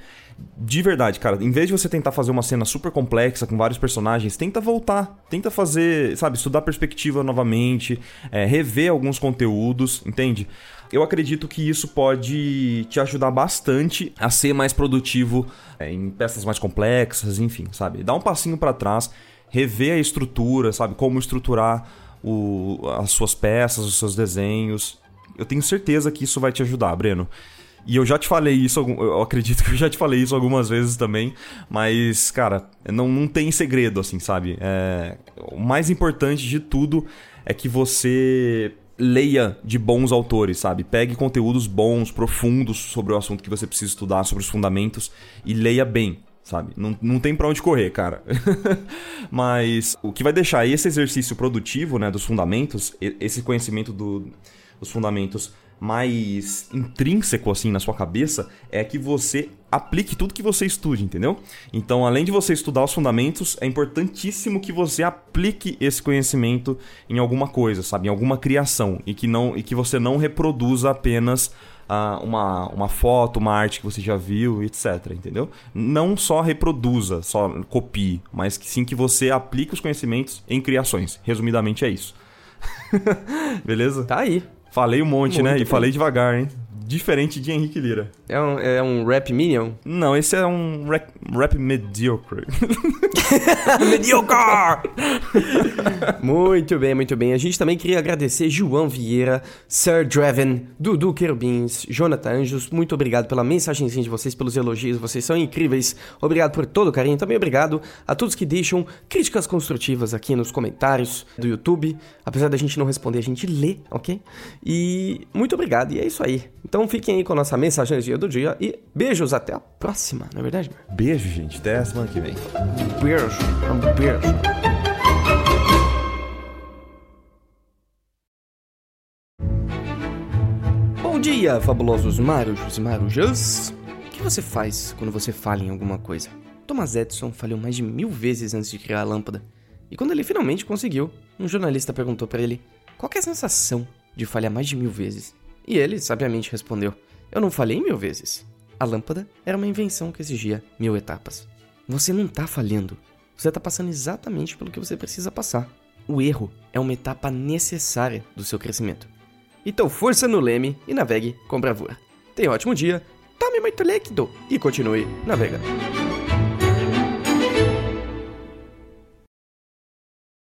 De verdade, cara, em vez de você tentar fazer uma cena super complexa com vários personagens, tenta voltar, tenta fazer, sabe, estudar perspectiva novamente, é, rever alguns conteúdos, entende? eu acredito que isso pode te ajudar bastante a ser mais produtivo é, em peças mais complexas, enfim, sabe? Dá um passinho para trás, rever a estrutura, sabe? Como estruturar o, as suas peças, os seus desenhos. Eu tenho certeza que isso vai te ajudar, Breno. E eu já te falei isso, eu acredito que eu já te falei isso algumas vezes também, mas, cara, não, não tem segredo, assim, sabe? É, o mais importante de tudo é que você leia de bons autores, sabe? Pegue conteúdos bons, profundos sobre o assunto que você precisa estudar, sobre os fundamentos e leia bem, sabe? Não, não tem pra onde correr, cara. Mas o que vai deixar esse exercício produtivo, né, dos fundamentos, esse conhecimento do, dos fundamentos mais intrínseco assim na sua cabeça é que você aplique tudo que você estude, entendeu? Então, além de você estudar os fundamentos, é importantíssimo que você aplique esse conhecimento em alguma coisa, sabe, em alguma criação e que não e que você não reproduza apenas uh, uma, uma foto, uma arte que você já viu, etc, entendeu? Não só reproduza, só copie, mas que sim que você aplique os conhecimentos em criações. Resumidamente é isso. Beleza? Tá aí. Falei um monte, Muito né? Bem. E falei devagar, hein? Diferente de Henrique Lira. É um, é um rap minion? Não, esse é um rap, rap mediocre. mediocre! muito bem, muito bem. A gente também queria agradecer João Vieira, Sir Draven, Dudu Querubins, Jonathan Anjos. Muito obrigado pela mensagenzinha de vocês, pelos elogios. Vocês são incríveis. Obrigado por todo o carinho. Também obrigado a todos que deixam críticas construtivas aqui nos comentários do YouTube. Apesar da gente não responder, a gente lê, ok? E muito obrigado. E é isso aí. Então fiquem aí com a nossa mensagem do dia e beijos até a próxima, não é verdade? Beijo, gente. Até a semana que vem. Beijo. Um beijo. Bom dia, fabulosos marujos e marujas. O que você faz quando você falha em alguma coisa? Thomas Edison falhou mais de mil vezes antes de criar a lâmpada. E quando ele finalmente conseguiu, um jornalista perguntou para ele qual é a sensação de falhar mais de mil vezes. E ele, sabiamente, respondeu: Eu não falhei mil vezes. A lâmpada era uma invenção que exigia mil etapas. Você não está falhando. Você está passando exatamente pelo que você precisa passar. O erro é uma etapa necessária do seu crescimento. Então, força no leme e navegue com bravura. Tenha um ótimo dia, tome muito líquido e continue navegando.